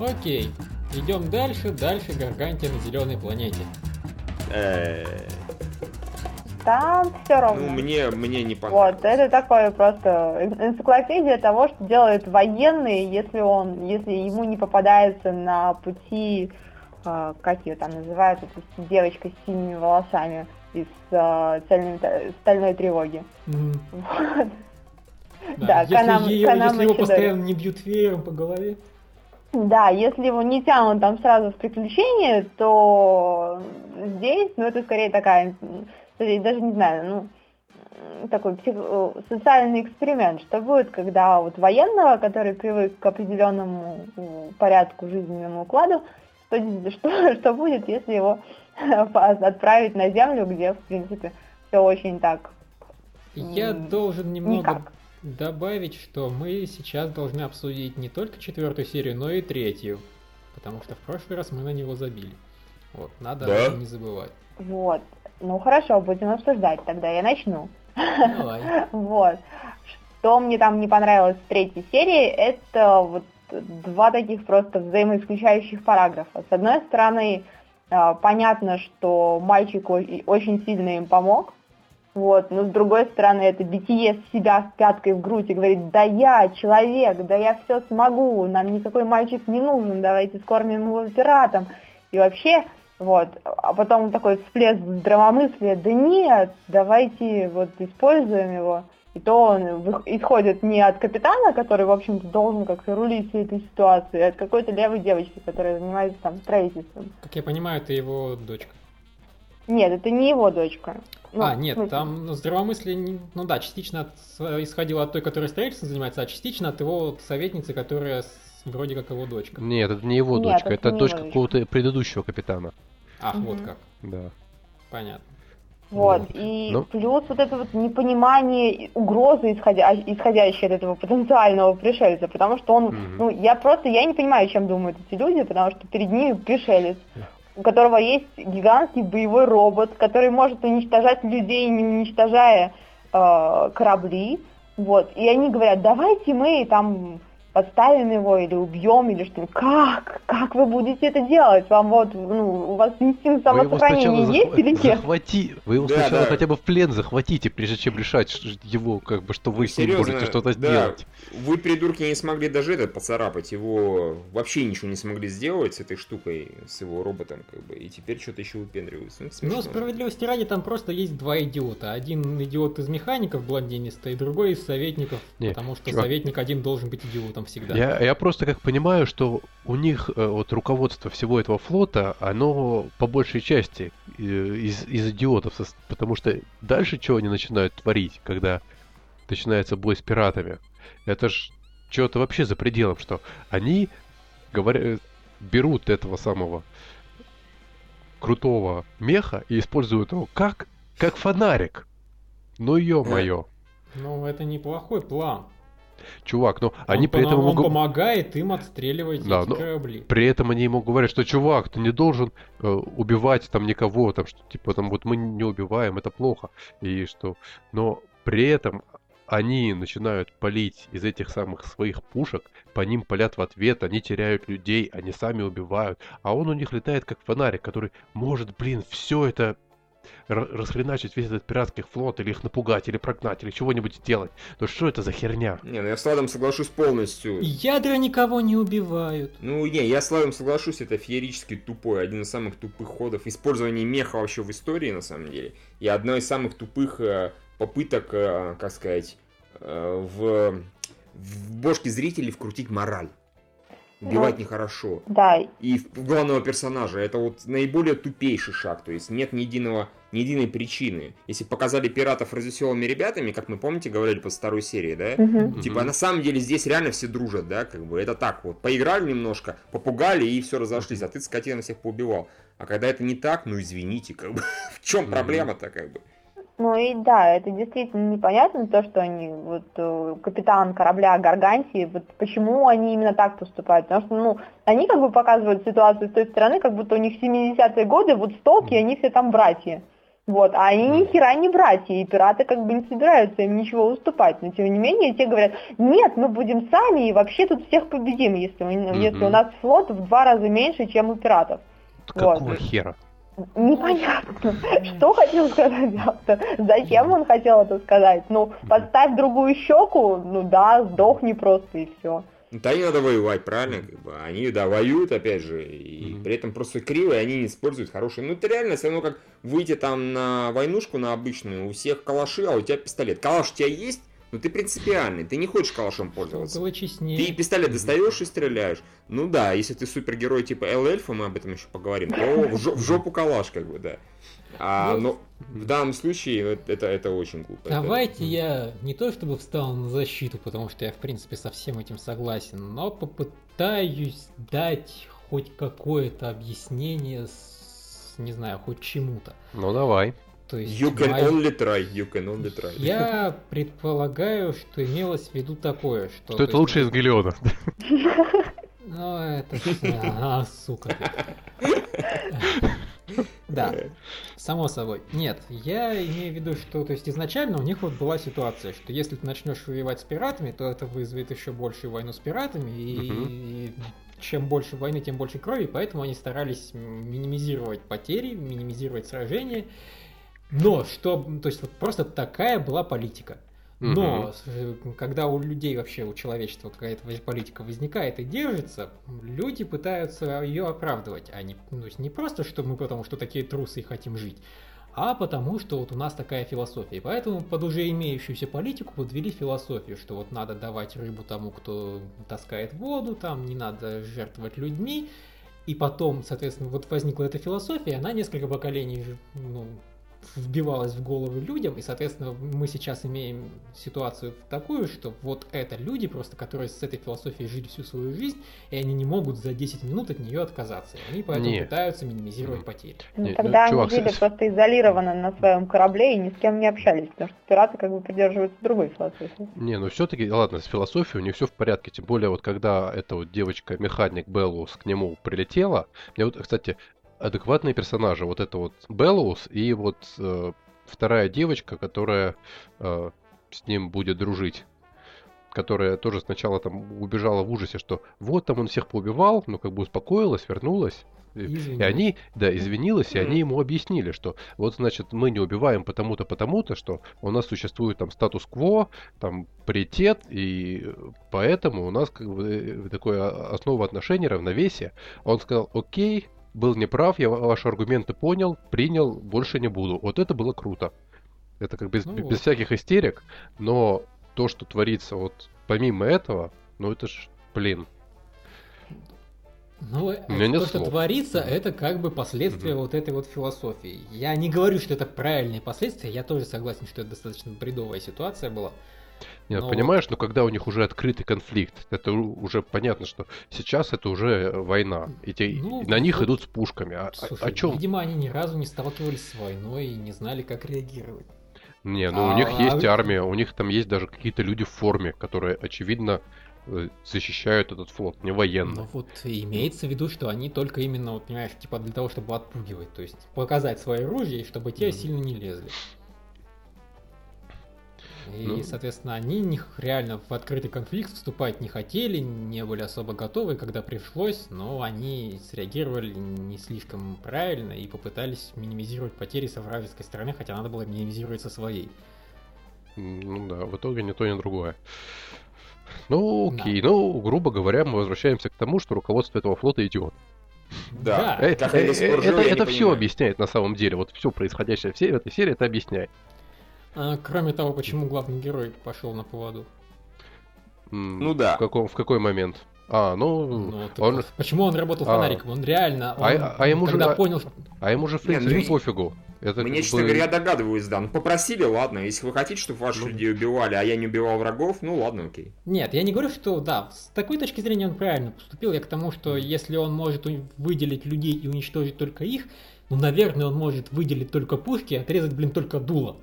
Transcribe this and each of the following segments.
Окей, идем дальше, дальше Гаргантия на зеленой планете. Э, Там все равно. Ну, мне, мне не понравилось. Вот, это такое просто энциклопедия того, что делает военный, если он, если ему не попадается на пути, э, как ее там называют, эта девочка с синими волосами из э, цельной- стальной тревоги. Мгм. Вот. Да, Да, если, Канам- ее- Канама если его постоянно не бьют веером по голове. Да, если его не тянут там сразу в приключения, то здесь, ну, это скорее такая, даже не знаю, ну, такой псих- э, социальный эксперимент, что будет, когда вот военного, который привык к определенному порядку, жизненному укладу, что, что, что будет, если его отправить на землю, где, в принципе, все очень так Я должен немного никак. Добавить, что мы сейчас должны обсудить не только четвертую серию, но и третью. Потому что в прошлый раз мы на него забили. Вот, надо Да? об этом не забывать. Вот. Ну хорошо, будем обсуждать, тогда я начну. Давай. Вот. Что мне там не понравилось в третьей серии, это вот два таких просто взаимоисключающих параграфа. С одной стороны, э, понятно, что мальчик очень сильно им помог, вот, но с другой стороны, это битие себя с пяткой в грудь и говорит, да я человек, да я все смогу, нам никакой мальчик не нужен, давайте скормим его пиратам. И вообще, вот, а потом такой всплеск здравомыслия, да нет, давайте вот используем его. И то он исходит не от капитана, который, в общем-то, должен как-то рулить всей этой ситуацией, а от какой-то левой девочки, которая занимается там строительством. Как я понимаю, это его дочка. Нет, это не его дочка. Ну, а, нет, смысле, там ну, здравомыслие, ну да, частично от- с- исходило от той, которая строительством занимается, а частично от его советницы, которая с- вроде как его дочка. Нет, это не его Нет, дочка, это это дочка какого-то предыдущего капитана. Ах, вот Мгм. как. Да. Понятно. Вот, Вот. и Ну. плюс вот это вот непонимание угрозы, исходя, исходящей от этого потенциального пришельца, потому что он, Мгм. ну, я просто, я не понимаю, чем думают эти люди, потому что перед ними пришелец, у которого есть гигантский боевой робот, который может уничтожать людей, не уничтожая э, корабли, вот, и они говорят, давайте мы там подставим его или убьем, или что Как? Как вы будете это делать? Вам вот, ну, у вас инстинкт самосохранения есть захва- или нет? захвати, вы его Да, сначала да. хотя бы в плен захватите, прежде чем решать его, как бы, что вы с ним Серьезно, можете что-то да. сделать. Вы, придурки, не смогли даже этот поцарапать. Его вообще ничего не смогли сделать с этой штукой, с его роботом, как бы. И теперь что-то еще выпендриваются. Ну, смешно. справедливости ради, там просто есть два идиота. Один идиот из механиков блондинистый, другой из советников, Не, потому что чувак. советник один должен быть идиотом всегда. Я, я просто как понимаю, что у них э, вот руководство всего этого флота, оно по большей части э, из, из идиотов, потому что дальше что они начинают творить, когда начинается бой с пиратами, это ж что-то вообще за пределом, что они говорят, берут этого самого крутого меха и используют его как, как фонарик. Ну ё-моё. Ну, это неплохой план. Чувак, ну Он они при этом он могут... помогает им отстреливать Да, эти но- корабли. При этом они ему говорят, что чувак, ты не должен э, убивать там никого, там что типа там вот мы не убиваем, это плохо. И что. Но при этом они начинают палить из этих самых своих пушек, по ним палят в ответ, они теряют людей, они сами убивают. А он у них летает как фонарик, который может, блин, все это расхреначить весь этот пиратский флот, или их напугать, или прогнать, или чего-нибудь сделать. Ну что это за херня? Не, ну я с Владом соглашусь полностью. Ядра никого не убивают. Ну, не, я с Владом соглашусь, это феерически тупой, один из самых тупых ходов использования меха вообще в истории, на самом деле. И одно из самых тупых э, попыток, э, как сказать, э, в, в бошке зрителей вкрутить мораль. Убивать Ну, нехорошо. Да, И в главного персонажа это вот наиболее тупейший шаг, то есть нет ни единого, ни единой причины. Если показали пиратов развеселыми ребятами, как мы помните, говорили по второй серии, да? мгм. Типа, на самом деле здесь реально все дружат, да, как бы, это так вот, поиграли немножко, попугали и все разошлись, а ты скотина всех поубивал. А когда это не так, ну извините, как бы, в чем проблема-то, как бы? Ну и да, это действительно непонятно, то, что они, вот э, капитан корабля Гаргантии, вот почему они именно так поступают. Потому что, ну, они как бы показывают ситуацию с той стороны, как будто у них 70-е годы, вот столки, они все там братья. Вот, а они ни хера не братья, и пираты как бы не собираются им ничего уступать. Но тем не менее, те говорят, нет, мы будем сами и вообще тут всех победим, если, Мгм. если у нас флот в два раза меньше, чем у пиратов. Какого Вот. хера? Непонятно, что хотел сказать автор, зачем он хотел это сказать. Ну, подставь другую щеку, ну да, сдохни просто и все. Да не надо воевать, правильно? Как бы. Они, да, воюют, опять же, и Мгм. при этом просто криво, и они не используют хорошие. Ну, это реально все равно как выйти там на войнушку, на обычную, у всех калаши, а у тебя пистолет. Калаш у тебя есть, но ты принципиальный, ты не хочешь калашом пользоваться. было Ты честнее. пистолет достаешь и стреляешь. Ну да, если ты супергерой типа Эл Эльфа, мы об этом еще поговорим, то в, жо- в жопу калаш, как бы, да. А, Ну, но в данном случае это, это, это очень глупо. Это- Давайте я не то чтобы встал на защиту, потому что я в принципе со всем этим согласен, но попытаюсь дать хоть какое-то объяснение с, не знаю, хоть чему-то. Ну давай. То есть You can мое- only try, you can only try. я предполагаю, что имелось в виду такое, что... Что то это есть, лучше из Гелиона. Ну, это... А, сука. Да, само собой. Нет, я имею в виду, что то есть изначально у них вот была ситуация, что если ты начнешь воевать с пиратами, то это вызовет еще большую войну с пиратами, и чем больше войны, тем больше крови, поэтому они старались минимизировать потери, минимизировать сражения. Но что, то есть вот просто такая была политика. Но с- когда у людей вообще, у человечества какая-то политика возникает и держится, люди пытаются ее оправдывать. А не, ну, не просто, что мы потому что такие трусы и хотим жить, а потому что вот у нас такая философия. И поэтому под уже имеющуюся политику подвели философию, что вот надо давать рыбу тому, кто таскает воду, там не надо жертвовать людьми. И потом, соответственно, вот возникла эта философия, она несколько поколений ну, вбивалась в головы людям, и, соответственно, мы сейчас имеем ситуацию такую, что вот это люди просто, которые с этой философией жили всю свою жизнь, и они не могут за 10 минут от нее отказаться. И они поэтому Не. пытаются минимизировать потери. Ну, Не, тогда ну, чувак, они жили просто изолированно на своем корабле и ни с кем не общались, потому что пираты как бы придерживаются другой философии. Не, ну все-таки, ладно, с философией у них все в порядке. Тем более, вот когда эта вот девочка-механик Беллус к нему прилетела, мне вот, кстати, адекватные персонажи. Вот это вот Беллус и вот э, вторая девочка, которая э, с ним будет дружить. Которая тоже сначала там убежала в ужасе, что вот там он всех поубивал, но как бы успокоилась, вернулась. И, и Извинилась. они, да, извинилась, и они ему объяснили, что вот, значит, мы не убиваем потому-то, потому-то, что у нас существует там статус-кво, там паритет, и поэтому у нас как бы э, такое основа отношений, равновесие. Он сказал, окей, был неправ, я ва- ваши аргументы понял, принял, больше не буду. Вот это было круто. Это как без, Ну без вот. всяких истерик, но то, что творится вот помимо этого, ну это ж, блин, Ну, меня то, что слов. творится, это как бы последствия Мгм. вот этой вот философии. Я не говорю, что это правильные последствия, я тоже согласен, что это достаточно бредовая ситуация была. Нет, Но понимаешь, но когда у них уже открытый конфликт, это у- уже понятно, что сейчас это уже э, война, и, те- Ну, и на них вот, идут с пушками. А, о- Слушай, о чем? видимо, они ни разу не сталкивались с войной и не знали, как реагировать. Не, ну у А- них а есть армия, у них там есть даже какие-то люди в форме, которые, очевидно, э, защищают этот флот, не Но военно. вот имеется в виду, что они только именно, вот, понимаешь, типа для того, чтобы отпугивать, то есть показать свое оружие, чтобы те Мгм. сильно не лезли. И, Ну. соответственно, они не, реально в открытый конфликт вступать не хотели, не были особо готовы, когда пришлось, но они среагировали не слишком правильно и попытались минимизировать потери со вражеской стороны, хотя надо было минимизировать со своей. Ну да, в итоге ни то, ни другое. Ну окей, ну, грубо говоря, мы возвращаемся к тому, что руководство этого флота идиот. Да. Э, они э, э, живы, это это все понимаю. объясняет на самом деле. Вот все происходящее в этой серии это объясняет. А, кроме того, почему главный герой пошел на поводу. Ну да. В, каком, в какой момент? А, ну, Ну, так он, Почему он работал А. фонариком? Он реально, он, А- а ему же- а- понял, что... а ему же, в ну принципе, и- пофигу. Это Мне, честно бы- говоря, я догадываюсь, да. Ну, попросили, ладно. Если вы хотите, чтобы ваших Ну. людей убивали, а я не убивал врагов, ну ладно, окей. Нет, я не говорю, что да, с такой точки зрения он правильно поступил. Я к тому, что если он может выделить людей и уничтожить только их, ну, наверное, он может выделить только пушки и отрезать, блин, только дуло.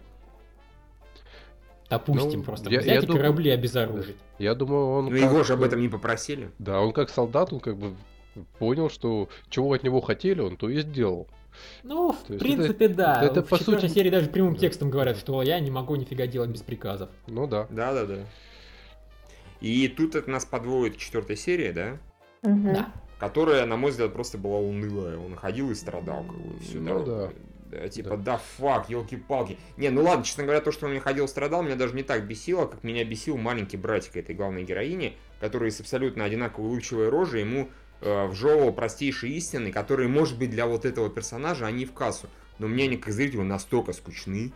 Допустим, Ну, просто я- взять я и думаю- корабли обезоружить. Я думаю, он... Ну его же об как- этом не попросили. Да, он как солдат, он как бы понял, что чего от него хотели, он то и сделал. Ну, в То принципе, это- да. это, в по сути- серии даже прямым текстом говорят, что я не могу нифига делать без приказов. Ну да. Да, да, да. И тут это нас подводит к четвертой серии, да? Мгм. Да. Которая, на мой взгляд, просто была унылая. Он ходил и страдал, как бы, всю Ну дорогу. Да, типа, Да. да, фак, елки-палки. Не, ну ладно, честно говоря, то, что он мне ходил, страдал, меня даже не так бесило, как меня бесил маленький братик этой главной героини, который с абсолютно одинаковой улыбчивой рожей ему э, вжевывал простейшие истины, которые, может быть, для вот этого персонажа, они в кассу. Но мне они, как зрителю, настолько скучны.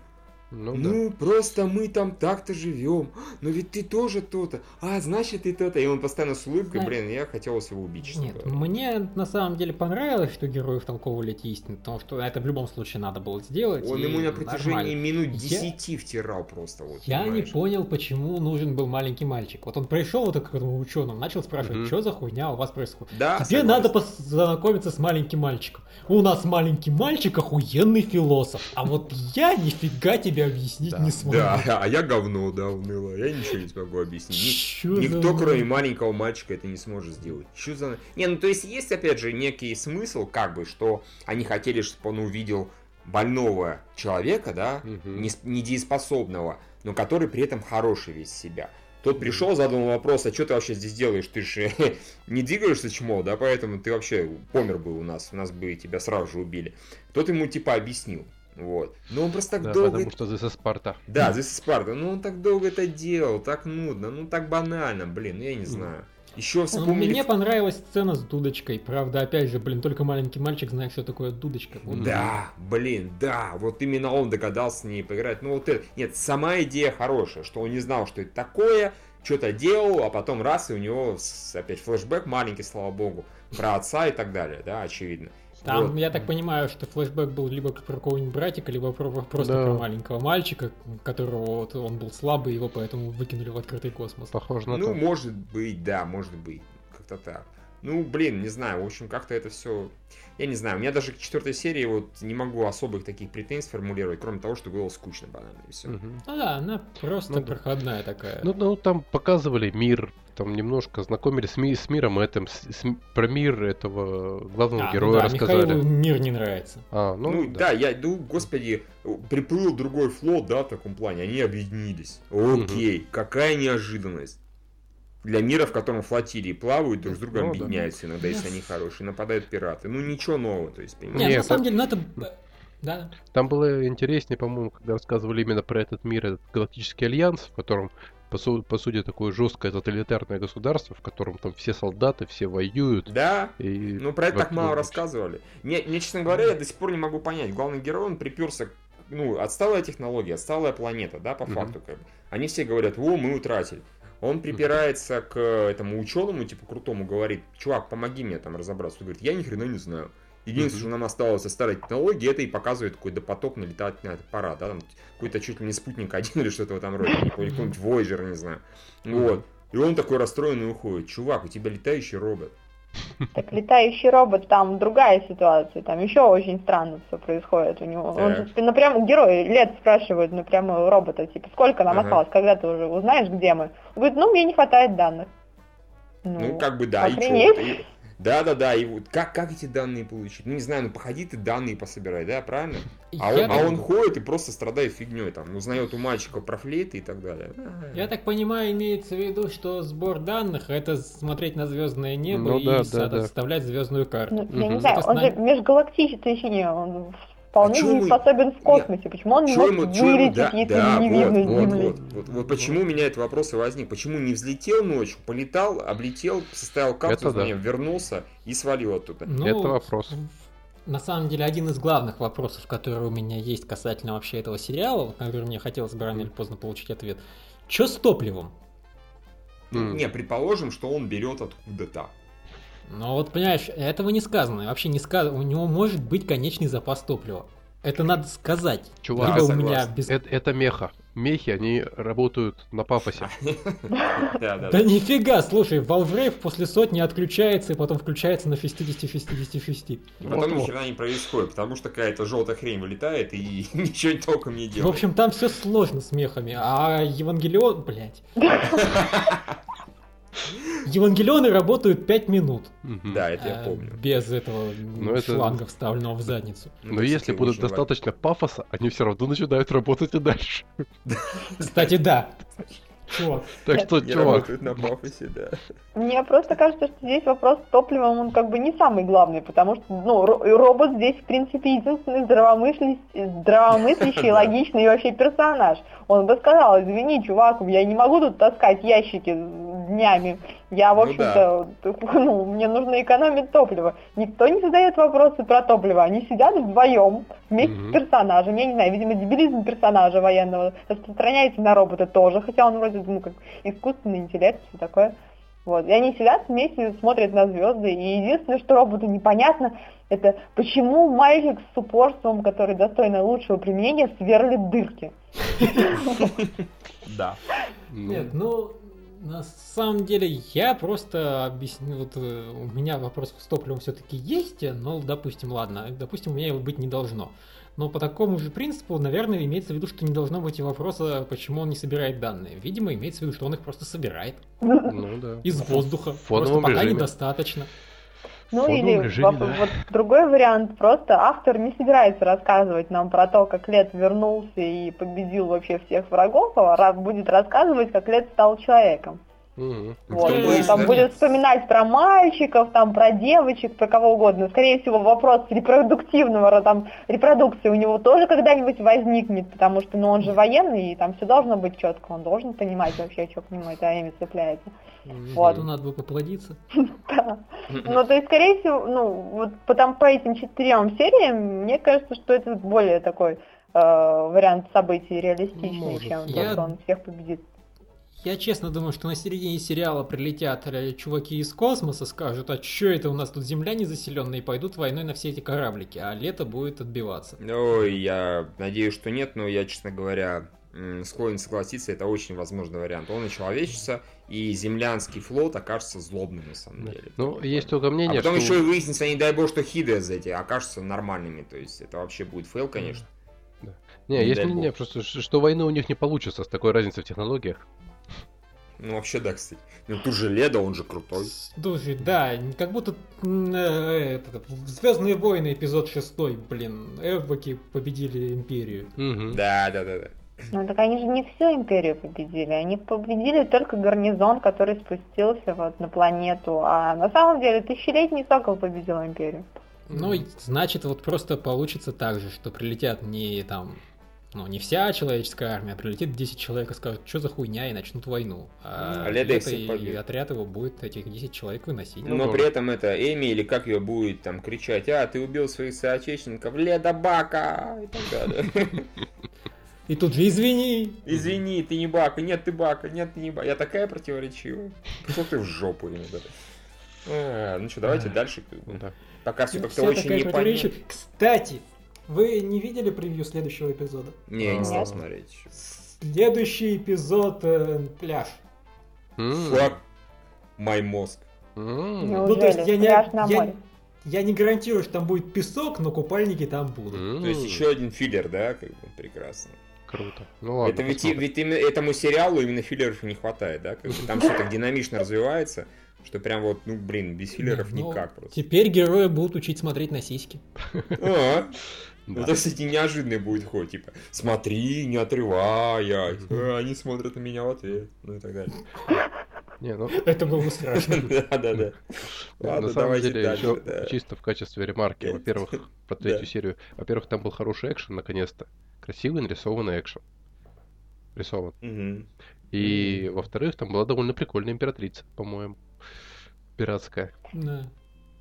Ну, Ну, да. просто мы там так-то живем. Но ведь ты тоже то-то. А, значит, ты то-то. И он постоянно с улыбкой, Знаешь- блин, я хотелось его убить, Нет, говоря. мне на самом деле понравилось, что герои втолковывали эти истины, потому что это в любом случае надо было сделать. Он ему на протяжении нормально. минут Я- 10 втирал просто. Вот, Я не понимаешь? понял, почему нужен был маленький мальчик. Вот он пришел вот к этому ученому, начал спрашивать, Мгм. что за хуйня у вас происходит. Да, Тебе согласен. надо познакомиться с маленьким мальчиком. У нас маленький мальчик охуенный философ. А вот я нифига тебе объяснить Да. не смогу. Да, а я говно, да, уныло. Я ничего не смогу объяснить. Ни- Чё за Никто, кроме маленького мальчика, это не сможет сделать. Что за... Не, ну то есть есть, опять же, некий смысл, как бы, что они хотели, чтобы он увидел больного человека, да, Мгм. не- недееспособного, но который при этом хороший весь себя. Тот пришел, задал вопрос, а что ты вообще здесь делаешь? Ты же не двигаешься, чмо, да, поэтому ты вообще помер бы у нас, у нас бы тебя сразу же убили. Тот ему типа объяснил, вот. Но он просто так Да, долго... потому что This is Sparta. Да, здесь Спарта, ну он так долго это делал, так нудно, ну так банально, блин, ну я не знаю. Еще Ну, вспомнили... Мне понравилась сцена с дудочкой. Правда, опять же, блин, только маленький мальчик знает, что такое дудочка. Вот Да, блин, да, вот именно он догадался с ней поиграть. Ну вот это, нет, сама идея хорошая, что он не знал, что это такое, что-то делал, а потом раз, и у него опять флешбэк маленький, слава богу, про отца и так далее, да, очевидно. Там, Вот. я так понимаю, что флешбэк был либо про какого-нибудь братика, либо про- просто Да. про маленького мальчика, которого вот он был слабый, его поэтому выкинули в открытый космос. Похоже на Ну, то. может быть, да, может быть, как-то так. Ну, блин, не знаю, в общем, как-то это все... Я не знаю, у меня даже к четвертой серии вот не могу особых таких претензий сформулировать, кроме того, что было скучно банально, и все. Мгм. Ну да, она просто Ну да. проходная такая. Ну, ну, там показывали мир, там немножко знакомились с, ми- с миром этим, с- с- про мир этого главного А, ну героя да, рассказали. Михаилу мир не нравится. А, ну, Ну, да. да. я, ну, господи, приплыл другой флот, да, в таком плане, они объединились. Окей, какая неожиданность. Для мира, в котором флотилии плавают, друг с другом Ну, да. объединяются иногда, если они хорошие, нападают пираты. Ну, ничего нового, то есть, Не, понимаешь? Нет, на самом деле, ну это... Да. Там было интереснее, по-моему, когда рассказывали именно про этот мир, этот галактический альянс, в котором, по, су- по сути, такое жесткое тоталитарное государство, в котором там все солдаты, все воюют. Да, И ну про это так мало рассказывали. Мне, мне, честно говоря, я до сих пор не могу понять. Главный герой, он приперся, ну, отсталая технология, отсталая планета, да, по факту, как бы. Они все говорят, о, мы утратили. Он припирается к этому ученому, типа крутому, говорит, чувак, помоги мне там разобраться. Он говорит, я ни хрена не знаю. Единственное, что нам осталось от старой технологии, это и показывает какой допотопный летательный аппарат, да, там какой-то чуть ли не спутник один или что-то в этом роде, не помню, какой-нибудь Voyager, не знаю. Вот. И он такой расстроенный уходит. Чувак, у тебя летающий робот. Так летающий робот, там другая ситуация, там еще очень странно все происходит у него. Он Так. же напрямую герой лет спрашивает напрямую робота, типа, сколько нам Ага. осталось, когда ты уже узнаешь, где мы? Он говорит, ну, мне не хватает данных. Ну, как бы да, и охренеть. да, да, и вот как, как эти данные получить? Ну, не знаю, ну походи ты данные пособирай, да, правильно? А, Я он, а так- он ходит и просто страдает фигней, там, узнает у мальчика про флейты и так далее. Я так понимаю, имеется в виду, что сбор данных это смотреть на звездное небо Ну и да, да, да. составлять звездную карту. Ну, я Мгм. не знаю, он же межгалактический, он вполне А ему- способен в космосе. Почему он не Чё может ему- вылететь, да, если да, не вот, видно вот, Земли? вот, вот, вот почему у меня этот вопрос и возник. Почему не взлетел ночью, полетал, облетел, составил капсулу, да. вернулся и свалил оттуда. Ну, Это вопрос. На самом деле, один из главных вопросов, который у меня есть касательно вообще этого сериала, на который мне хотелось бы рано или поздно получить ответ. Че с топливом? М. Не, предположим, что он берет откуда-то. Ну вот, понимаешь, этого не сказано. Вообще не сказано. У него может быть конечный запас топлива. Это надо сказать. Чувак, Либо у меня без... Это, это меха. Мехи, они работают на пафосе. Да, нифига, слушай, Valve после сотни отключается и потом включается на 60-60-60. И потом ни хрена не происходит, потому что какая-то желтая хрень вылетает и ничего толком не В делает. общем, там все сложно с мехами, а Евангелион, блядь. Евангелионы работают 5 минут. Да, это я а, помню. Без этого Ну, это- шланга, вставленного в задницу. Ну, Но это, если важно. достаточно пафоса, они все равно начинают работать и дальше. Кстати, да. Чувак, Так что, Не чувак, на пафосе, да. Мне просто кажется, что здесь вопрос с топливом, он как бы не самый главный, потому что, ну, ро- робот здесь, в принципе, единственный здравомыслящий, здравомыслящий, логичный вообще персонаж. Он бы сказал, извини, чувак, я не могу тут таскать ящики днями. Я, в Ну общем-то, ну, мне нужно экономить топливо. Никто не задает вопросы про топливо. Они сидят вдвоем вместе Мгм. с персонажем. Я не знаю, видимо, дебилизм персонажа военного распространяется на робота тоже, хотя он вроде, ну, как искусственный интеллект, все такое. Вот. И они сидят вместе, смотрят на звезды, и единственное, что роботу непонятно, это почему мальчик с упорством, который достойно лучшего применения, сверлит дырки. Да. ну, Нет, ну, на самом деле, я просто объясню, вот э, у меня вопрос с топливом все-таки есть, но, допустим, ладно, допустим, у меня его быть не должно. Но по такому же принципу, наверное, имеется в виду, что не должно быть и вопроса, почему он не собирает данные. Видимо, имеется в виду, что он их просто собирает ну да. из воздуха. В Просто пока режиме. недостаточно. Ну или режиме, во- да. вот другой вариант, просто автор не собирается рассказывать нам про то, как Лет вернулся и победил вообще всех врагов, а будет рассказывать, как Лет стал человеком. Мгм. Вот, и там да. будет вспоминать про мальчиков, там про девочек, про кого угодно. Скорее всего, вопрос репродуктивного, ро- там, репродукции у него тоже когда-нибудь возникнет, потому что, ну, он же военный, и там все должно быть четко, он должен понимать вообще, что к нему это имя цепляется. Вот. Ну, надо бы поплодиться. Да. Ну, то есть, скорее всего, ну, вот по, там, по этим четырем сериям, мне кажется, что это более такой э, вариант событий реалистичный, Может. чем то, что он всех победит. Я честно думаю, что на середине сериала прилетят э, чуваки из космоса, скажут, а чё это у нас тут земля незаселенная, и пойдут войной на все эти кораблики, а лето будет отбиваться. Ой, я надеюсь, что нет, но я, честно говоря, склонен согласиться, это очень возможный вариант. Он очеловечится, и землянский флот окажется злобным, на самом деле. Ну, есть только А мнение, потом что... еще и выяснится, не дай бог, что хидиазы эти окажутся нормальными. То есть это вообще будет фейл, конечно. Не, Не есть мнение, просто, что войны у них не получится с такой разницей в технологиях. Ну, вообще, да, кстати. Ну, тут же Ледо, он же крутой. Слушай, да, как будто Звездные войны, эпизод 6, блин, Эвоки победили Империю. Мгм. Да, да, да, да. Ну, так они же не всю империю победили, они победили только гарнизон, который спустился вот на планету, а на самом деле тысячелетний сокол победил империю. Ну, значит, вот просто получится так же, что прилетят не там, ну, не вся человеческая армия, а прилетит 10 человек и скажут, что за хуйня, и начнут войну. А, А всех и отряд его будет этих 10 человек выносить. Ну, Но да. при этом это Эми или как ее будет там кричать, а, ты убил своих соотечественников, Леда Бака! И так далее. И тут же извини. Извини, ты не Бака, нет, ты Бака, нет, ты не Бака. Я такая противоречивая. Пошел ты в жопу иногда. А, ну что, давайте дальше. Пока все Ну, как-то очень непонятно. Кстати, вы не видели превью следующего эпизода? Не, я не стал смотреть. Следующий эпизод э, пляж. М. Fuck my мозг. Ну, то есть я не, Пляж на я, море. я не гарантирую, что там будет песок, но купальники там будут. То есть еще один филлер, да, как бы прекрасно. Круто. Ну ладно, это ведь, и- посмотрим. ведь именно этому сериалу именно филлеров и не хватает, да? Как бы там все так динамично развивается, что прям вот, ну блин, без филлеров Ну, никак просто. Теперь герои будут учить смотреть на сиськи. А, Да. Это, кстати, неожиданный будет ход, типа, смотри, не отрываясь, а, они смотрят на меня в ответ, ну и так далее. Не, ну, Это было бы страшно. Да, да, да. на Ладно, самом давайте деле, дальше, еще чисто в качестве ремарки, во-первых, про третью серию. Во-первых, там был хороший экшен, наконец-то. Красивый нарисованный экшен. Рисован. И, во-вторых, там была довольно прикольная императрица, по-моему. Пиратская. Да.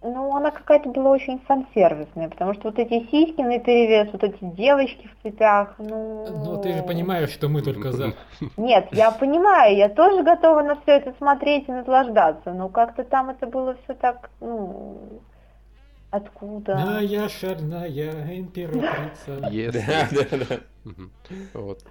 Ну, она какая-то была очень фан-сервисная, потому что вот эти сиськи на перевес, вот эти девочки в цветах, ну... Ну, ты же понимаешь, что мы только за. Нет, я понимаю, я тоже готова на все это смотреть и наслаждаться, но как-то там это было все так, ну... Откуда? А я шальная императрица. Да, да, да. Вот.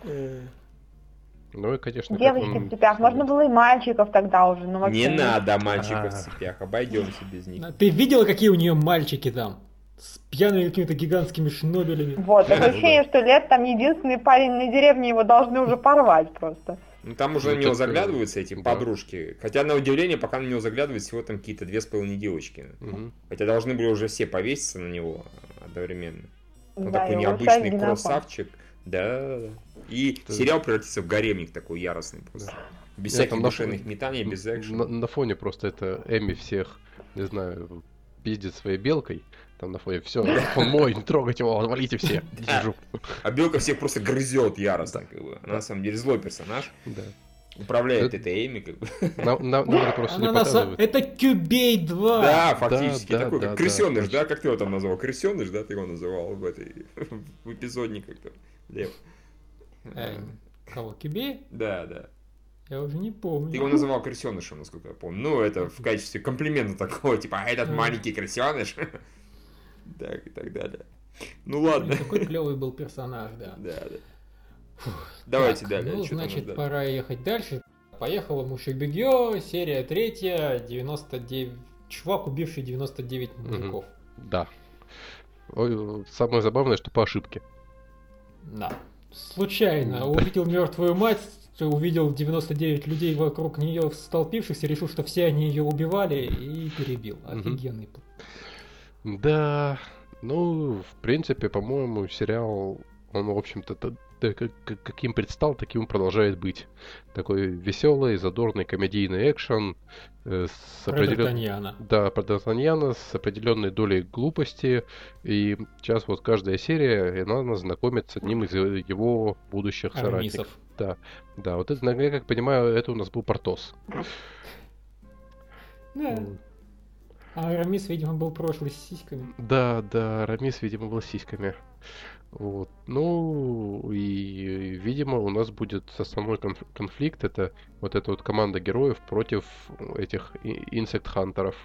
Э, Ну и, конечно, Девочки он- в цепях, можно было и мальчиков тогда уже, ну вообще... Не надо мальчиков в А. цепях, обойдемся без них. Ты видела, какие у нее мальчики там? с пьяными какими-то гигантскими шнобелями. Вот, такое ощущение, что лет там единственный парень на деревне, его должны уже порвать просто. Ну, там уже Ну, на него так, заглядываются эти да. подружки. Хотя, на удивление, пока на него заглядывают всего там какие-то две с половиной девочки. Хотя должны были уже все повеситься на него одновременно. Он Да, такой необычный красавчик. Да. И Да. сериал превратится в гаремник такой яростный просто. Без Нет, всяких на душевных фоне- метаний, без На, экшена. на фоне просто это Эми всех, не знаю, пиздит своей белкой. Там на фоне все, он мой, не трогайте его, отвалите все. Да. А Белка всех просто грызет яростно, как бы. Она на самом деле злой персонаж. Да. Управляет Это- этой Эми, как бы. Нам, нам- нам это просто не Она на са- показывают. Это Кюбей 2! Да, фактически. да, такой, да, как да, крысеныш, да? точно. Как ты его там назвал? Крысеныш, да, ты его называл в этой в эпизоднике как-то. Лев. Э, Кого? Кюбей? Да, да. Я уже не помню. Ты его называл крысенышем, насколько я помню. Ну, это в качестве комплимента такого, типа, а этот маленький крысеныш. Так и так далее. Ну ладно. Какой клевый был персонаж, да. Да, да. Давайте Так, далее. Ну, значит, пора ехать дальше. Поехала Мушибегё, серия третья, 99... Чувак, убивший 99 мужиков. Да. Ой, самое забавное, что по ошибке. Да. Случайно увидел мертвую мать, увидел 99 людей вокруг нее столпившихся, решил, что все они ее убивали и перебил. Офигенный. п- Да, ну, в принципе, по-моему, сериал, он, в общем-то, каким предстал, таким продолжает быть. Такой веселый, задорный комедийный экшен э, с определен-. Да, про Д'Артаньяна с определенной долей глупости. И сейчас вот каждая серия, и она нас знакомит с одним из э, его будущих соратников. Армисов. Да, да, вот это, я как понимаю, это у нас был Портос. Да. А Арамис, видимо, был прошлый с сиськами. Да, да, Рамис, видимо, был с сиськами. Вот. Ну, и, видимо, у нас будет основной конф- конфликт. Это вот эта вот команда героев против этих инсект-хантеров.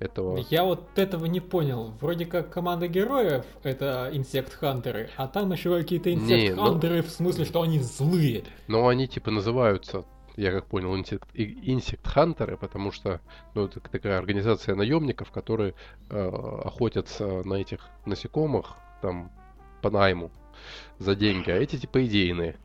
Этого... Я вот этого не понял. Вроде как команда героев это инсект-хантеры, а там еще какие-то Не, ну- инсект-хантеры в смысле, что они злые. Но они типа называются, я как понял, инсект-хантеры, потому что ну, это такая организация наемников, которые э, охотятся на этих насекомых там по найму за деньги, а эти типа идейные.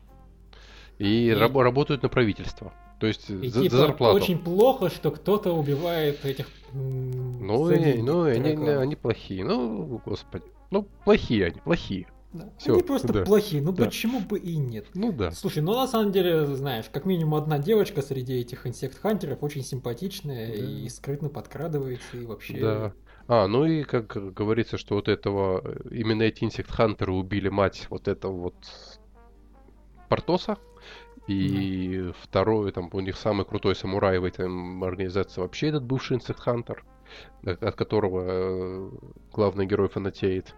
И, И- раб- работают на правительство. То есть И за, типа за зарплату. очень плохо, что кто-то убивает этих. Ну, за и, деньги ну они, они плохие. Ну, господи. Ну, плохие они, плохие. Да. всё, Они просто да, плохие, ну да. почему бы и нет? Ну да. Слушай, ну на самом деле, знаешь, как минимум одна девочка среди этих инсект-хантеров очень симпатичная Да. и скрытно подкрадывается, и вообще... Да. А, ну и как говорится, что вот этого, э, именно эти инсект-хантеры убили мать вот этого вот Портоса. И второй, там, у них самый крутой самурай в этой организации вообще этот бывший инсект-хантер, э, от которого э, главный герой фанатеет.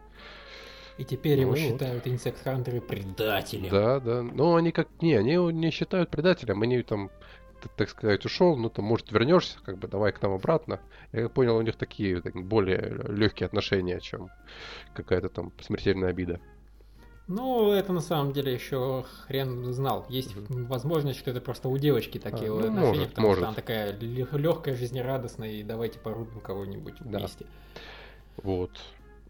И теперь его Ну вот. считают инсект-хантеры предателем. Да, да. Но они как... Не, они его не считают предателем. Они там, т- так сказать, ушел, ну там, может, вернешься, как бы давай к нам обратно. Я понял, у них такие так, более легкие отношения, чем какая-то там смертельная обида. Ну, это на самом деле еще хрен знал. Есть Мгм. возможность, что это просто у девочки такие А, ну, отношения, может, потому может. что она такая легкая, жизнерадостная, и давайте порубим кого-нибудь Да. вместе. Вот.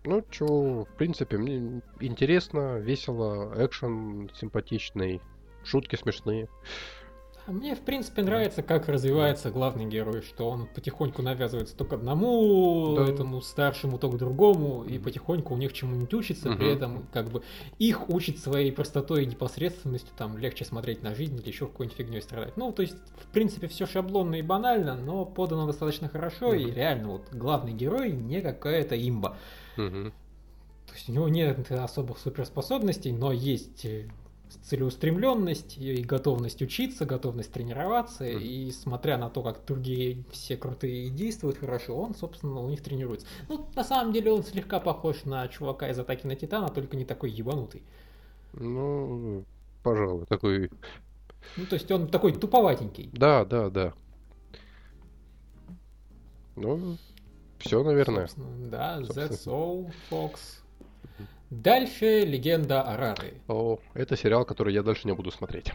Ну, чё, в принципе, мне интересно, весело, экшен симпатичный, шутки смешные. А мне, в принципе, нравится, как развивается главный герой, что он потихоньку навязывается то к одному, Да. этому старшему, то к другому, и потихоньку у них чему-нибудь учится, при Мгм. этом как бы их учит своей простотой и непосредственностью, там легче смотреть на жизнь или еще какой-нибудь фигней страдать. Ну, то есть, в принципе, все шаблонно и банально, но подано достаточно хорошо, и Мгм. реально вот главный герой не какая-то имба. Мгм. То есть у него нет особых суперспособностей, но есть э, целеустремленность и готовность учиться, готовность тренироваться, Мгм. и смотря на то, как другие все крутые действуют хорошо, он, собственно, у них тренируется. Ну, на самом деле он слегка похож на чувака из Атаки на Титана, только не такой ебанутый. Ну, пожалуй, такой... Ну, то есть он такой туповатенький. Да, да, да. Ну, все, наверное. Собственно, Да, that's Собственно. all, Fox. Дальше легенда Араты. О, это сериал, который я дальше не буду смотреть.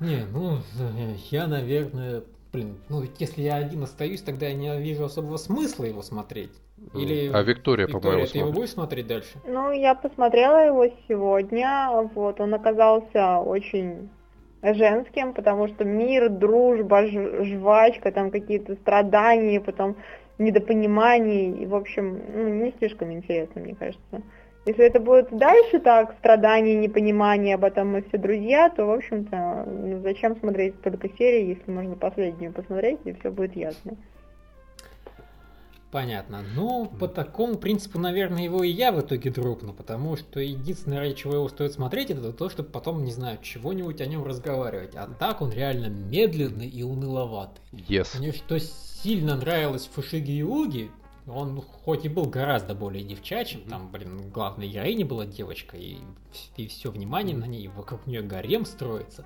Не, ну, э, я, наверное, блин, ну ведь если я один остаюсь, тогда я не вижу особого смысла его смотреть. Или А Виктория, по-моему, Виктория, ты его смотрит. будешь смотреть дальше? Ну, я посмотрела его сегодня, вот, он оказался очень женским, потому что мир, дружба, жвачка, там какие-то страдания, потом недопонимание, и, в общем, ну, не слишком интересно, мне кажется. Если это будет дальше так, страдания, непонимание, об этом мы все друзья, то, в общем-то, ну, зачем смотреть только серии, если можно последнюю посмотреть, и все будет ясно. Понятно. Ну, по такому принципу, наверное, его и я в итоге дропну, потому что единственное, ради чего его стоит смотреть, это то, чтобы потом, не знаю, чего-нибудь о нем разговаривать. А так он реально медленный и уныловатый. Yes. Мне что сильно нравилось в Фушиге Юги, он хоть и был гораздо более девчачим, там, блин, главной героиней была девочка, и, и все внимание на ней, вокруг нее гарем строится.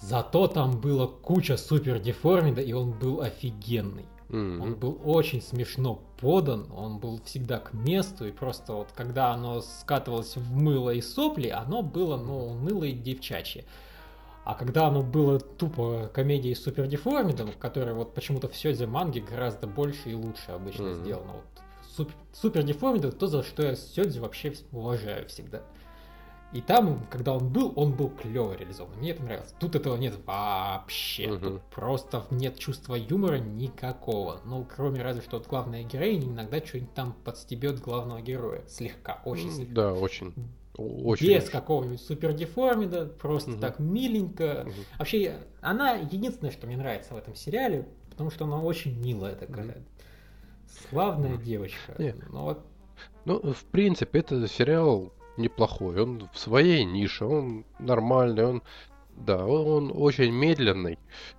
Зато там было куча супер деформида, и он был офигенный. Он Мгм. был очень смешно подан, он был всегда к месту, и просто вот когда оно скатывалось в мыло и сопли, оно было, ну, уныло и девчачье. А когда оно было тупо комедией с супердеформидом, которая вот почему-то в Сёдзе манге гораздо больше и лучше обычно Мгм. сделано. Вот суп- супердеформид это то, за что я Сёдзе вообще уважаю всегда. И там, когда он был, он был клево реализован. Мне это нравилось. Тут этого нет вообще. Мгм. Тут просто нет чувства юмора никакого. Ну, кроме разве что вот главная героиня иногда что-нибудь там подстебет главного героя. Слегка, очень слегка. Да, очень. Очень. Без какого-нибудь супердеформида, просто Мгм. так миленько. Мгм. Вообще, она единственное, что мне нравится в этом сериале, потому что она очень милая такая. Мгм. Славная девочка. Не. Ну вот Ну, в принципе, это сериал неплохой. Он в своей нише, он нормальный, он, да, он, он очень медленный.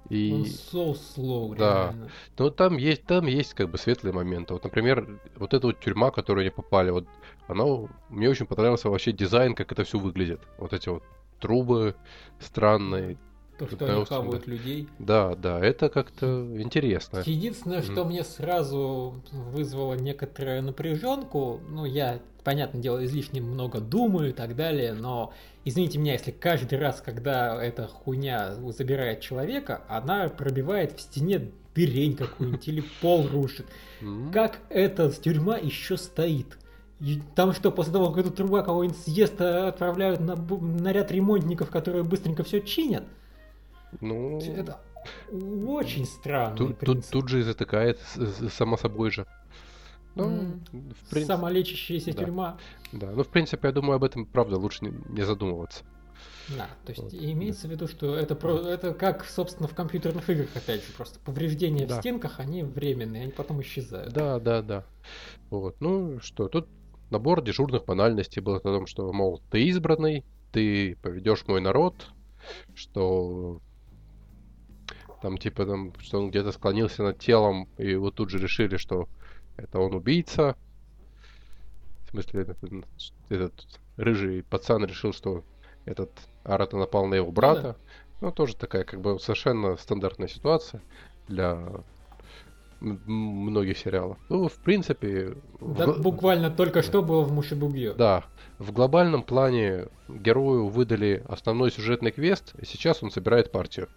И, он so slow, Да. реально. но там есть, там есть как бы светлые моменты. Вот, например, вот эта вот тюрьма, в которую они попали, вот, она, мне очень понравился вообще дизайн, как это все выглядит. Вот эти вот трубы странные. То, что Да, они хавают людей. Да, да, это как-то интересно. Единственное, что мне сразу вызвало некоторую напряженку, ну, я, понятное дело, излишне много думаю и так далее, но извините меня, если каждый раз, когда эта хуйня забирает человека, она пробивает в стене дырень какую-нибудь или пол рушит. Как эта тюрьма еще стоит? И там что, после того, как эта труба кого-нибудь съест, отправляют на наряд ремонтников, которые быстренько все чинят? Ну, Это очень странно. тут, тут, тут же и затыкает само собой же. Ну, М, в принципе, Самолечащаяся да. тюрьма. да. Ну, в принципе, я думаю, об этом, правда, лучше не, не задумываться. Да, то есть Вот. имеется в виду, что это, про, это как, собственно, в компьютерных играх, опять же, просто повреждения Да. в стенках, они временные, они потом исчезают. Да, да, да. Вот. Ну что, тут набор дежурных банальностей был о том, что, мол, ты избранный, ты поведешь мой народ, что там типа там, что он где-то склонился над телом, и вот тут же решили, что это он убийца. В смысле, этот, этот рыжий пацан решил, что этот Арата напал на его брата. Ну, тоже такая, как бы, совершенно стандартная ситуация для многих сериалов. Ну, в принципе... в Да, гл- буквально только что было в Мушибугьё. да, в глобальном плане герою выдали основной сюжетный квест, и сейчас он собирает партию.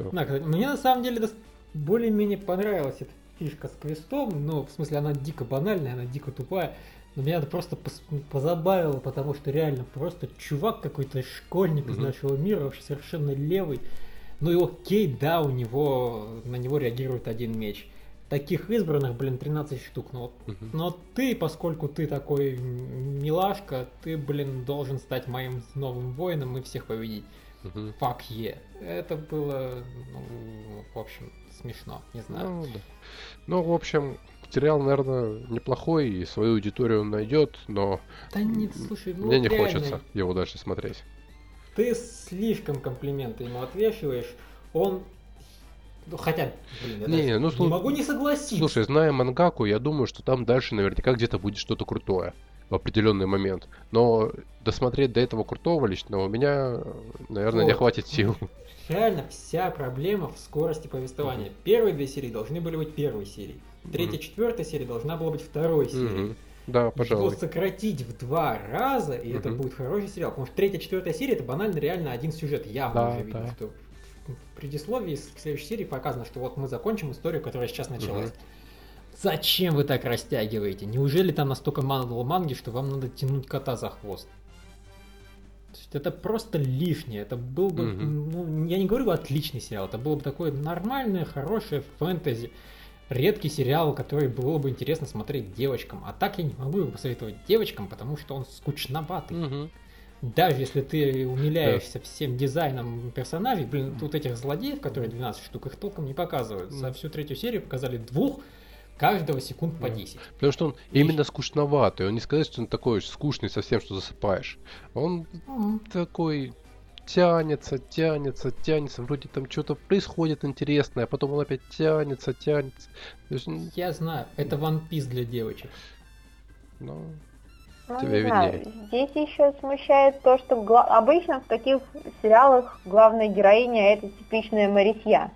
Все. Да, кстати, мне на самом деле более-менее понравилась эта фишка с квестом, ну, в смысле, она дико банальная, она дико тупая, но меня это просто позабавило, потому что реально просто чувак какой-то школьник из Мгм. нашего мира, вообще совершенно левый. Ну и окей, да, у него, на него реагирует один меч. Таких избранных, блин, 13 штук. Но, Мгм. но ты, поскольку ты такой милашка, ты, блин, должен стать моим новым воином и всех победить. Мгм. Fuck yeah. Это было, ну, в общем, смешно, не знаю. Ну, да. Ну, в общем, сериал, наверное, неплохой, и свою аудиторию он найдет, но Да нет, слушай, ну мне не реально, хочется его дальше смотреть. Ты слишком комплименты ему отвешиваешь. Он... Ну, хотя, блин, я Не, даже ну, не слу- могу не согласиться. Слушай, зная мангаку, я думаю, что там дальше наверняка где-то будет что-то крутое в определенный момент. Но досмотреть до этого крутого лично у меня, наверное, не Вот. хватит сил. Реально вся проблема в скорости повествования. Первые две серии должны были быть первой серией. Третья, Мгм. четвертая серия должна была быть второй серией. Мгм. Да, Его пожалуй. сократить в два раза, и это Мгм. будет хороший сериал. Потому что третья, четвертая серия это банально реально один сюжет. Явно Да, уже видно, да. что в предисловии к следующей серии показано, что вот мы закончим историю, которая сейчас началась. Угу. Зачем вы так растягиваете? Неужели там настолько мало манги, что вам надо тянуть кота за хвост? То есть это просто лишнее. Это был бы, угу. ну, я не говорю отличный сериал, это было бы такое нормальное, хорошее фэнтези. Редкий сериал, который было бы интересно смотреть девочкам. А так я не могу его посоветовать девочкам, потому что он скучноватый. Угу. Даже если ты умиляешься всем дизайном персонажей, блин, тут этих злодеев, которые 12 штук, их толком не показывают. За всю третью серию показали двух, каждого секунд по 10. Потому что он и... именно скучноватый. Он не сказать, что он такой скучный совсем, что засыпаешь. Он mm-hmm. такой тянется, тянется, тянется. Вроде там что-то происходит интересное, а потом он опять тянется, тянется. Есть... Я знаю, это One Piece для девочек. Ну, ну тебе виднее. Здесь еще смущает то, что гла... обычно в таких сериалах главная героиня это типичная Марисья.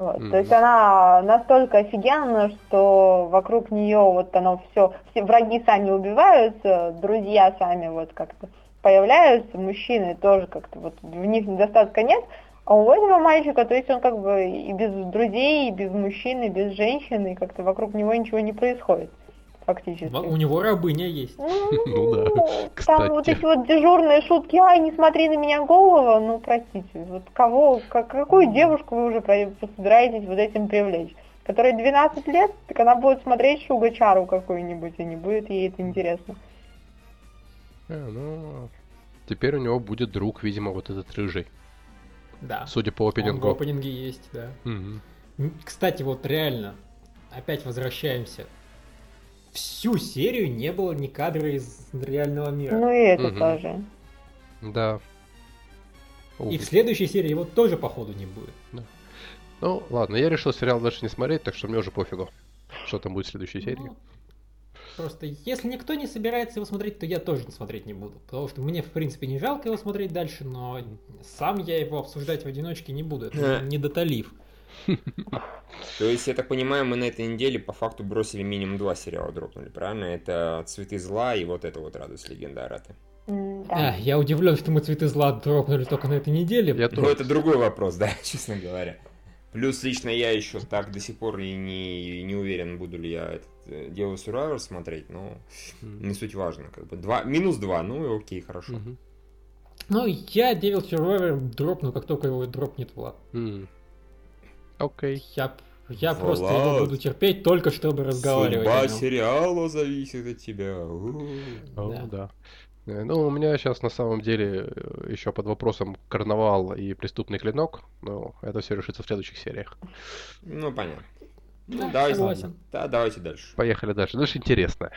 Вот. Mm-hmm. То есть она настолько офигенна, что вокруг нее вот оно все, все враги сами убиваются, друзья сами вот как-то появляются, мужчины тоже как-то вот в них недостатка нет, а у этого мальчика, то есть он как бы и без друзей, и без мужчины, и без женщины, и как-то вокруг него ничего не происходит фактически. У него рабыня есть. Ну да. Там вот эти вот дежурные шутки, ай, не смотри на меня голову, ну простите, вот кого, какую девушку вы уже собираетесь вот этим привлечь? Которой 12 лет, так она будет смотреть Шугачару какую-нибудь, и не будет ей это интересно. А, ну, теперь у него будет друг, видимо, вот этот рыжий. Да. Судя по опенингу. Он в опенинге есть, да. Угу. Кстати, вот реально, опять возвращаемся всю серию не было ни кадра из реального мира. Ну и это угу. тоже. Да. И в следующей серии его тоже, походу, не будет. Да. Ну, ладно, я решил сериал дальше не смотреть, так что мне уже пофигу, что там будет в следующей серии. Ну, просто, если никто не собирается его смотреть, то я тоже не смотреть не буду. Потому что мне, в принципе, не жалко его смотреть дальше, но сам я его обсуждать в одиночке не буду. Это не доталив. То есть, я так понимаю, мы на этой неделе по факту бросили минимум два сериала дропнули, правильно? Это «Цветы зла» и вот это вот «Радость легенда Араты». Да. А, я удивлен, что мы «Цветы зла» дропнули только на этой неделе. Я ну, это другой вопрос, да, честно говоря. Плюс лично я еще так до сих пор и не, не уверен, буду ли я этот э, Дело Survivor смотреть, но mm. не суть важно. Как бы. Два, минус два, ну окей, хорошо. Mm-hmm. Ну, я Devil Survivor дропну, как только его дропнет Влад. Mm. Окей. Я, я Влад. просто его буду терпеть только чтобы разговаривать. Судьба сериала зависит от тебя. О, да. да. Э, ну, у меня сейчас на самом деле э, еще под вопросом карнавал и преступный клинок, но это все решится в следующих сериях. Ну, понятно. Ну, да, давайте, согласен. Да, давайте дальше. Поехали дальше. Дальше интересное.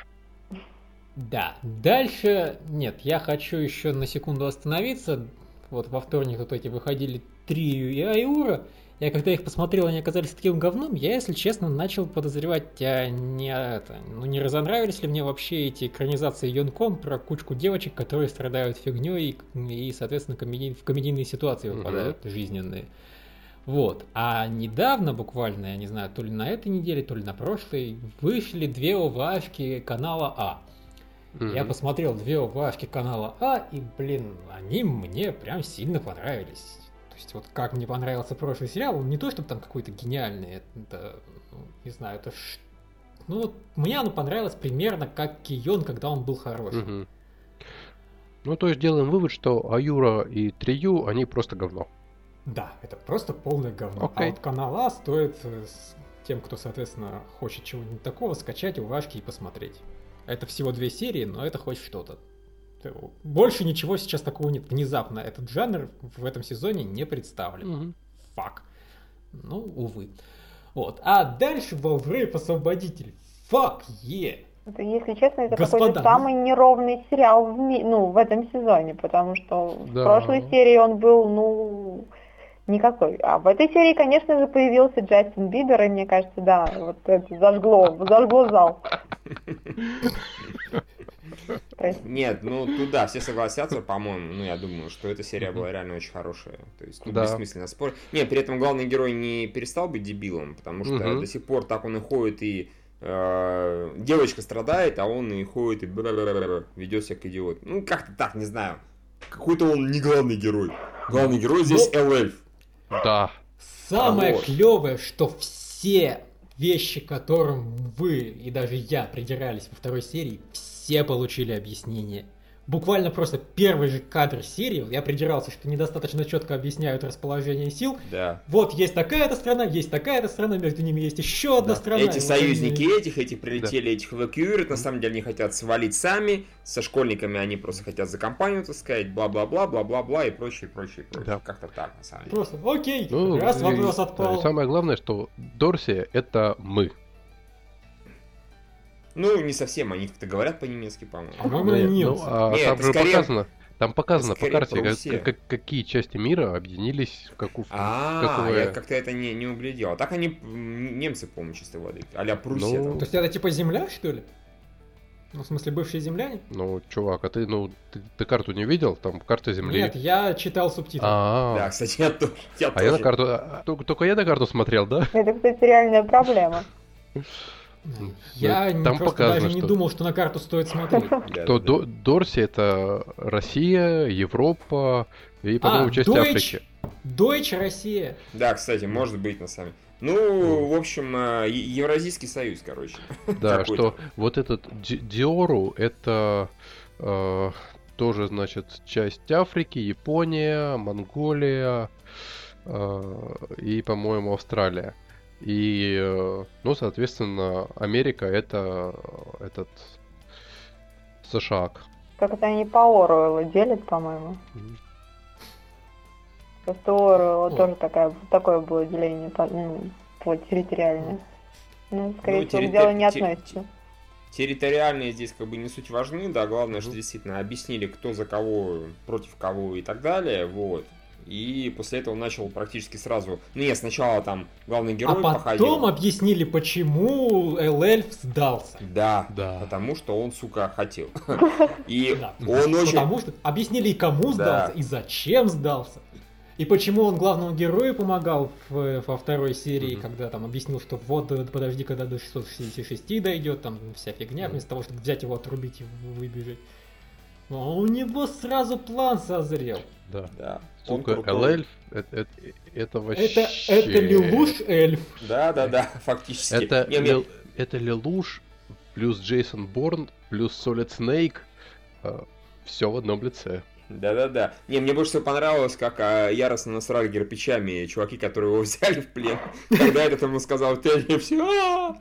Да, дальше нет, я хочу еще на секунду остановиться. Вот во вторник вот эти выходили Трию и Айура. Я когда их посмотрел, они оказались таким говном, я, если честно, начал подозревать, а не это, ну не разонравились ли мне вообще эти экранизации Йонком про кучку девочек, которые страдают фигней и, и соответственно, комеди... в комедийные ситуации выпадают, mm-hmm. жизненные. Вот. А недавно, буквально, я не знаю, то ли на этой неделе, то ли на прошлой, вышли две ОВАшки канала А. Mm-hmm. Я посмотрел две ОВАшки канала А, и, блин, они мне прям сильно понравились. То есть вот как мне понравился прошлый сериал, не то, чтобы там какой-то гениальный, это, ну, не знаю, это ш... ну вот мне оно понравилось примерно как Кион, когда он был хороший. Угу. Ну то есть делаем вывод, что Аюра и Трию, они просто говно. Да, это просто полное говно. Okay. А вот канала стоит э, с тем, кто, соответственно, хочет чего-нибудь такого, скачать уважки и посмотреть. Это всего две серии, но это хоть что-то. Больше ничего сейчас такого нет. Внезапно этот жанр в этом сезоне не представлен. Фак. Ну, увы. Вот. А дальше Волврейп Освободитель. Фак, е! Это, если честно, это какой-то самый неровный сериал в, ми- ну, в этом сезоне, потому что да. в прошлой серии он был, ну, никакой. А в этой серии, конечно же, появился Джастин Бибер, и мне кажется, да, вот это зажгло, зажгло зал. Нет, ну туда все согласятся, по-моему, ну я думаю, что эта серия была реально очень хорошая. То есть тут да. бессмысленно спорить. Нет, при этом главный герой не перестал быть дебилом, потому что угу. до сих пор так он и ходит и э, девочка страдает, а он и ходит и ведет себя как идиот. Ну как-то так, не знаю. Какой-то он не главный герой. Главный герой здесь ну, Эльф. Да. Самое вот. клевое, что все вещи, которым вы и даже я придирались во второй серии, все получили объяснение. Буквально просто первый же кадр серии, я придирался, что недостаточно четко объясняют расположение сил. Да. Вот есть такая-то страна, есть такая-то страна, между ними есть еще одна Да. страна. Эти И союзники они- этих, эти прилетели, этих эвакуируют, на самом деле они хотят свалить сами, со школьниками они просто хотят за компанию, так сказать, бла-бла-бла, бла-бла-бла и прочее, прочее, прочее. Да. Как-то так, на самом деле. Просто, окей, Ну, раз и- вопрос да, отпал. и самое главное, что Дорси это мы. Ну, не совсем, они как-то говорят по-немецки, по-моему. По-моему, Ну, немцы. ну, а Нет, там же скорее- показано, там показано по карте, как- как- какие части мира объединились в какую. А, какое- я как-то это не, не углядел. А так они немцы, по-моему, чистой воды. А-ля Пруссия. Ну, там. То есть это типа земля, что ли? Ну, в смысле, бывшие земляне? Ну, чувак, а ты, ну, ты, ты карту не видел? Там карта Земли. Нет, я читал субтитры. А, Да, кстати, я тоже. Я а я на тоже. карту, а, только, только я на карту смотрел, да? Это, кстати, реальная проблема. Я Ну, не- там просто показано, даже не что- думал, что на карту стоит смотреть. Да. Дорси это Россия, Европа и, по-моему, А, часть. Африки. Дойч Россия. Да, кстати, может быть, на самом деле. Ну, в общем, э, Евразийский союз, короче. Да, что вот этот Ди- Диору это э, тоже, значит, часть Африки, Япония, Монголия э, и, по-моему, Австралия. И, э, ну, соответственно, Америка это э, этот США. Как это они по Оруэллу делят, по-моему. Мгм. Просто у Оруэлла О. тоже такая, такое было деление по, ну, по территориальное. Ну, скорее Ну, всего, к территори- делу не относится. Территориальные здесь как бы не суть важны, да, главное, что действительно объяснили, кто за кого, против кого и так далее, вот. И после этого начал практически сразу... Ну, нет, сначала там главный А герой потом походил. объяснили, почему ЛЛ сдался. Да, Да. потому что он, сука, хотел. И Да. он очень... Потому что объяснили и кому Да. сдался, и зачем сдался. И почему он главному герою помогал в- во второй серии, когда там объяснил, что вот э, подожди, когда до 666 дойдет, там вся фигня, вместо того, чтобы взять его, отрубить и выбежать. А у него сразу план созрел. Да. Да, Сука. ЛЛ это, это, это вообще... Это, это Лелуш эльф. Да, да, да, фактически. Это, Не, Лил- это Лелуш плюс Джейсон Борн плюс Солид Снейк. Все в одном лице. Да-да-да. Не, мне больше всего понравилось, как а, яростно насрали кирпичами чуваки, которые его взяли в плен. Когда этот ему сказал, ты все, «А,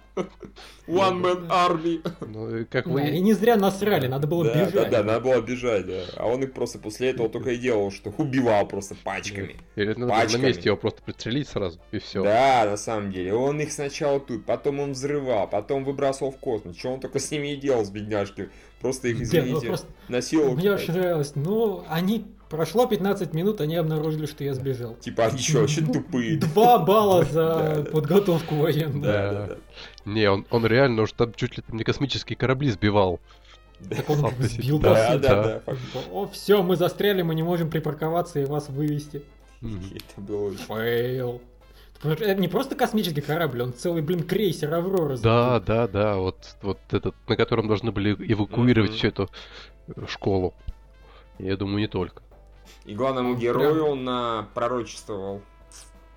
One Man Army. Ну, и как вы... и не зря насрали, надо было бежать. да, надо было бежать, да. А он их просто после этого только и делал, что убивал просто пачками. Или надо на месте его просто пристрелить сразу, и все. Да, на самом деле. Он их сначала тут, потом он взрывал, потом выбрасывал в космос. Что он только с ними и делал, с бедняжки. Просто их, ну извините, просто насиловал. Мне очень нравилось. Ну, они... Прошло 15 минут, они обнаружили, что я сбежал. Типа, они что, вообще тупые. Два балла за подготовку военную. Да. Не, он, он реально уж там чуть ли там не космические корабли сбивал. Так он сбил, Да, Да, да. О, все, мы застряли, мы не можем припарковаться и вас вывести. Это было. Фейл. Это не просто космический корабль, он целый, блин, крейсер Аврора. Да, да, да, вот, вот этот, на котором должны были эвакуировать Мгм. всю эту школу. Я думаю, не только. И главному герою он а, пророчествовал.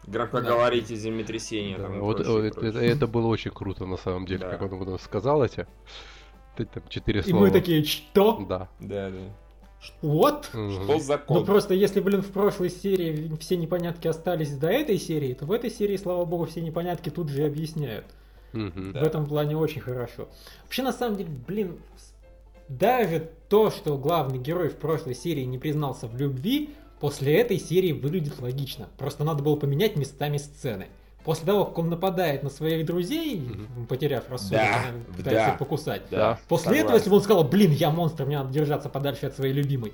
Громко Да. говорите землетрясение. Да, там, и вот, прочее, вот и это, это было очень круто, на самом деле, Да. как он ему сказал эти. Ты Там четыре И слова. мы такие, что? Да. Да, да. Вот? Что за Ну код? просто если, блин, в прошлой серии все непонятки остались до этой серии, то в этой серии, слава богу, все непонятки тут же и объясняют. Да. В этом плане очень хорошо. Вообще, на самом деле, блин, даже то, что главный герой в прошлой серии не признался в любви, после этой серии выглядит логично. Просто надо было поменять местами сцены. После того, как он нападает на своих друзей, потеряв рассудок, Да, пытается да. их покусать. Да, После согласен. этого, если бы он сказал, блин, я монстр, мне надо держаться подальше от своей любимой,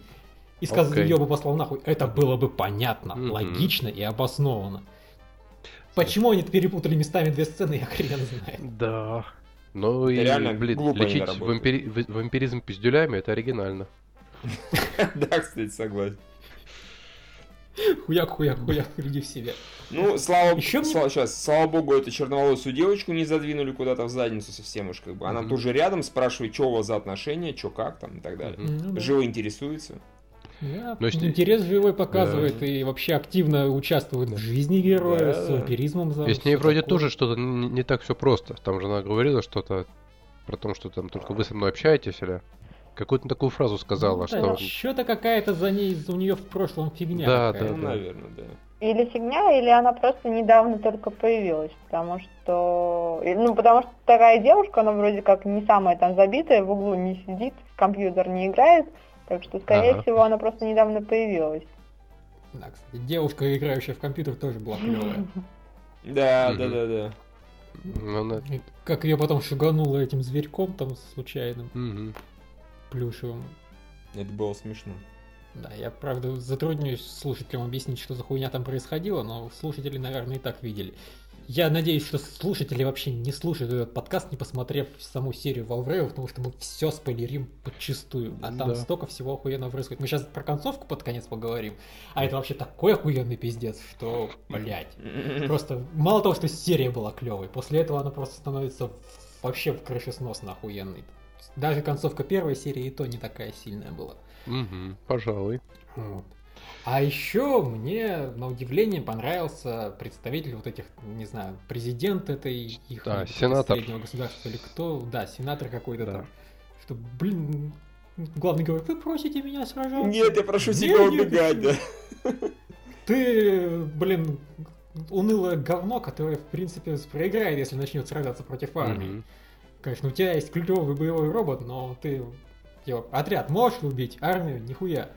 и сказал, Окей. ее бы послал нахуй, это было бы понятно, Мгм. логично и обоснованно. Почему они перепутали местами две сцены, я хрен знает. Да. Ну Это и, реально блин, лечить вампири- вампиризм пиздюлями это оригинально. Да, кстати, согласен. Хуяк, хуяк, хуяк, приди в себя. Ну, слава, Ещё мне- слава, сейчас, слава богу, эту черноволосую девочку не задвинули куда-то в задницу совсем уж как бы. Она Мгм. тоже рядом, спрашивает, что у вас за отношения, что как там и так далее. Ну да. Живо интересуется. Да, Но если- интерес живой показывает Да. и вообще активно участвует в жизни героя, Да, с вампиризмом. за- И с ней вроде такое. тоже что-то не, не так все просто. Там же она говорила что-то про то, что там только вы со мной общаетесь, или какую-то такую фразу сказала, что... Что-то какая-то за ней, у нее в прошлом фигня. Да. Ну, да. наверное, да. Или фигня, или она просто недавно только появилась, потому что... Ну, потому что такая девушка, она вроде как не самая там забитая, в углу не сидит, в компьютер не играет, так что, скорее Ага. всего, она просто недавно появилась. Да, кстати, девушка, играющая в компьютер, тоже была клевая. Да, да, да, да. Ну, И Как ее потом шугануло этим зверьком там случайным. Плюшевым. Это было смешно. Да, я, правда, затруднюсь слушателям объяснить, что за хуйня там происходила, но слушатели, наверное, и так видели. Я надеюсь, что слушатели вообще не слушают этот подкаст, не посмотрев саму серию Валврея, потому что мы все спойлерим подчистую. А там Да. столько всего охуенного происходит. Мы сейчас про концовку под конец поговорим, а это вообще такой охуенный пиздец, что, блядь. Просто мало того, что серия была клевой, после этого она просто становится вообще в крышесносно охуенной. Даже концовка первой серии и то не такая сильная была. Мгм. Пожалуй. Вот. А еще мне, на удивление, понравился представитель вот этих, не знаю, президент этой их Да, сенатор. среднего государства или кто, да, сенатор какой-то Да. там. Что, блин, главный говорит, вы просите меня сражаться? Нет, я прошу тебя убегать, да. Ты, блин, унылое говно, которое, в принципе, проиграет, если начнет сражаться против армии. Мгм. Конечно, у тебя есть клевый боевой робот, но ты типа, отряд можешь убить, армию нихуя.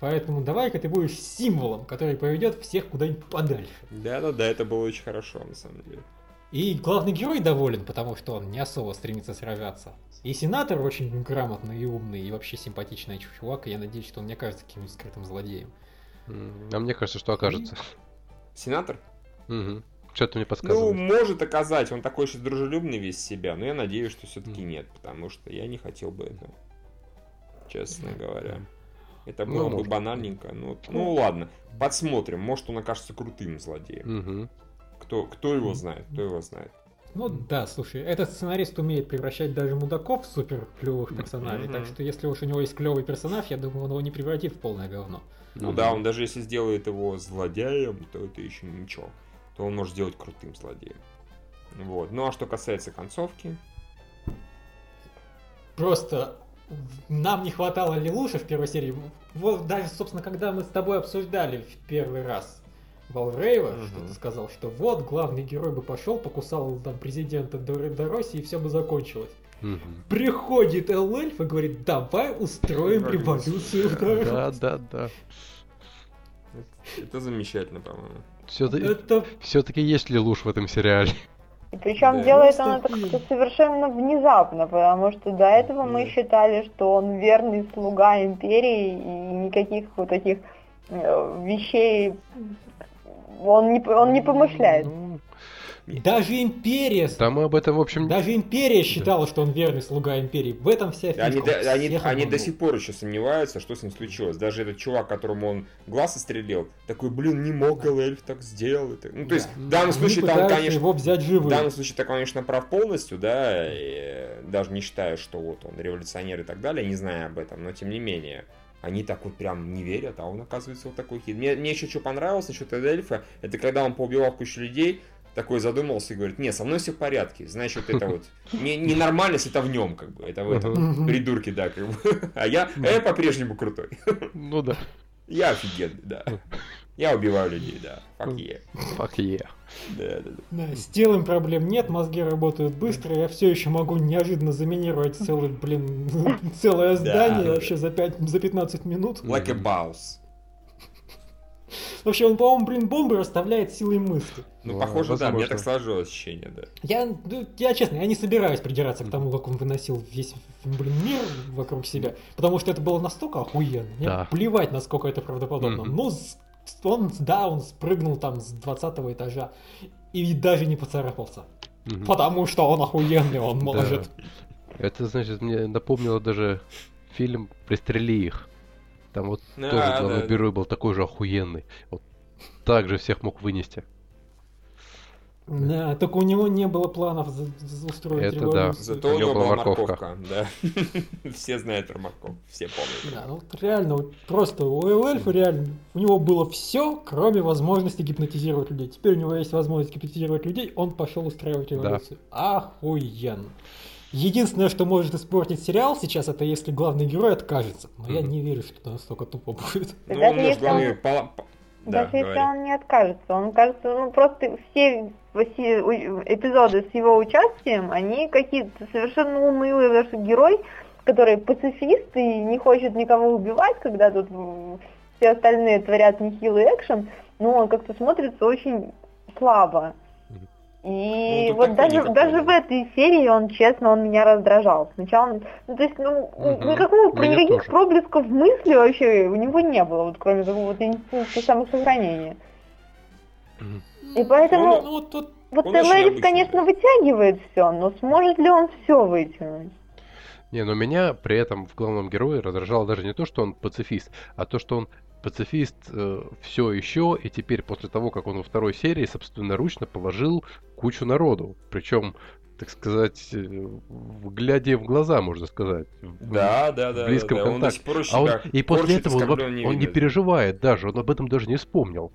Поэтому давай-ка ты будешь символом, который поведет всех куда-нибудь подальше. Да, да, да, это было очень хорошо, на самом деле. И главный герой доволен, потому что он не особо стремится сражаться. И сенатор очень грамотный и умный, и вообще симпатичный чувак, и я надеюсь, что он не окажется каким-нибудь скрытым злодеем. А мне кажется, что окажется. Сенатор? Что-то мне Ну, подсказывает. может оказать, он такой сейчас дружелюбный весь себя, но я надеюсь, что все-таки Мгм. нет, потому что я не хотел бы этого, честно говоря. Это Ну, было бы может. банальненько. Ну, ну ладно, посмотрим. Может, он окажется крутым злодеем. Мгм. Кто, кто его знает, кто его знает. Ну да, слушай, этот сценарист умеет превращать даже мудаков в супер клевых персонажей, Мгм. так что если уж у него есть клевый персонаж, я думаю, он его не превратит в полное говно. Ну Мгм. да, он даже если сделает его злодеем, то это еще ничего. То он может сделать крутым злодеем. Вот. Ну а что касается концовки, Просто нам не хватало Лилуша в первой серии. Вот даже, собственно, когда мы с тобой обсуждали в первый раз Валрейва, Мгм. что ты сказал, что вот главный герой бы пошел, покусал там президента до, до России, и все бы закончилось. Мгм. Приходит Эльф и говорит, давай устроим Революцию. революцию в Доросе». Да, да, да. это замечательно, по-моему. Все-таки Это все-таки есть ли луж в этом сериале? И причем Да. делает Просто он это фильм. как-то совершенно внезапно, потому что до этого мы Да. считали, что он верный слуга империи и никаких вот таких э, вещей он не, он не помышляет. Ну, даже империя, да мы об этом, в общем, даже империя считала, что он верный слуга империи. В этом вся фишка. Они, он до- они, они до сих пор еще сомневаются, что с ним случилось. Даже этот чувак, которому он глаз отстрелил, такой, блин, не мог эльф так сделать. Ну, то есть, в данном случае там, конечно, его взять в живым. данном случае так, конечно, прав полностью, да, и даже не считая, что вот он революционер и так далее, не зная об этом, но тем не менее. Они так вот прям не верят, а он оказывается вот такой хит. Мне, мне еще что понравилось насчет этого эльфа, это когда он поубивал кучу людей, такой задумался и говорит, не, со мной все в порядке, значит, это вот не, ненормальность, это в нем, как бы, это в этом Мгм. придурки, да, как бы. А я, а я по-прежнему крутой. ну да, Я офигенный, да. Я убиваю людей, да. Fuck yeah. fuck yeah. Да, да, да. Да, с телом проблем нет, мозги работают быстро, я все еще могу неожиданно заминировать целый, блин, целое здание да. вообще за, 5, за 15 минут. Like a boss. Вообще, он, по-моему, блин, бомбы расставляет силой мысли. Ну, похоже, да, мне так сложилось ощущение, да. Я, ну, я честно, я не собираюсь придираться к тому, как он выносил весь, блин, мир вокруг себя, потому что это было настолько охуенно. Мне Да. плевать, насколько это правдоподобно. Ну, с- он, да, он спрыгнул там с 20 этажа и даже не поцарапался. Потому что он охуенный, он Да. может. Это, значит, мне напомнило даже фильм «Пристрели их». Там вот А, тоже главный да. герой был такой же охуенный. Вот так же всех мог вынести. Да, только у него не было планов за- за- устроить Это да. революцию. Зато У него была морковка. морковка, да. Все знают про морковку, все помнят. Да, ну вот реально, вот просто у эльфа реально, у него было все, кроме возможности гипнотизировать людей. Теперь у него есть возможность гипнотизировать людей, он пошел устраивать революцию. Охуенно. Единственное, что может испортить сериал сейчас, это если главный герой откажется. Но я Мгм. не верю, что это настолько тупо будет. Ну, Даже он может, если главное, он- Да, Даже если он не откажется, он кажется, ну просто все эпизоды с его участием, они какие-то совершенно унылые, потому что герой, который пацифист и не хочет никого убивать, когда тут все остальные творят нехилый экшен, ну он как-то смотрится очень слабо. Мгм. И Ну, вот даже, даже да. в этой серии он, честно, он меня раздражал. Сначала, он- ну, то есть, ну, Мгм. никакого, Меня никаких тоже. проблесков мысли вообще у него не было, вот кроме какого-то инстинкта самосохранения. Мгм. И поэтому, Ну, вот тут вот он Элэрис, необычный, конечно, вытягивает все, но сможет ли он все вытянуть? Не, но меня при этом в главном герое раздражало даже не то, что он пацифист, а то, что он пацифист все еще, и теперь после того, как он во второй серии собственноручно положил кучу народу. Причем, так сказать, э, глядя в глаза, можно сказать. в- Да, да, да. в близком да, да. Он контакте. пор А он, и после этого он, он не переживает даже, он об этом даже не вспомнил.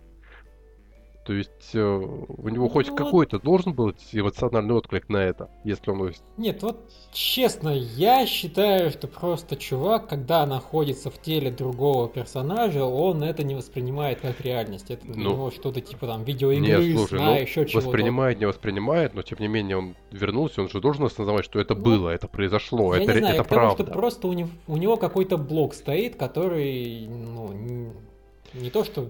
То есть э, у него хоть Ну, какой-то должен быть эмоциональный отклик на это, если он... Нет, вот честно, я считаю, что просто чувак, когда находится в теле другого персонажа, он это не воспринимает как реальность. Это для Ну, него что-то типа там видеоигры, Нет, слушай, сна, ну, еще чего-то. воспринимает, не воспринимает, но тем не менее он вернулся, он же должен осознавать, что это Ну, было, это произошло, Я это, не знаю, это к тому, правда. что просто у него, у него какой-то блок стоит, который, ну, не, не то что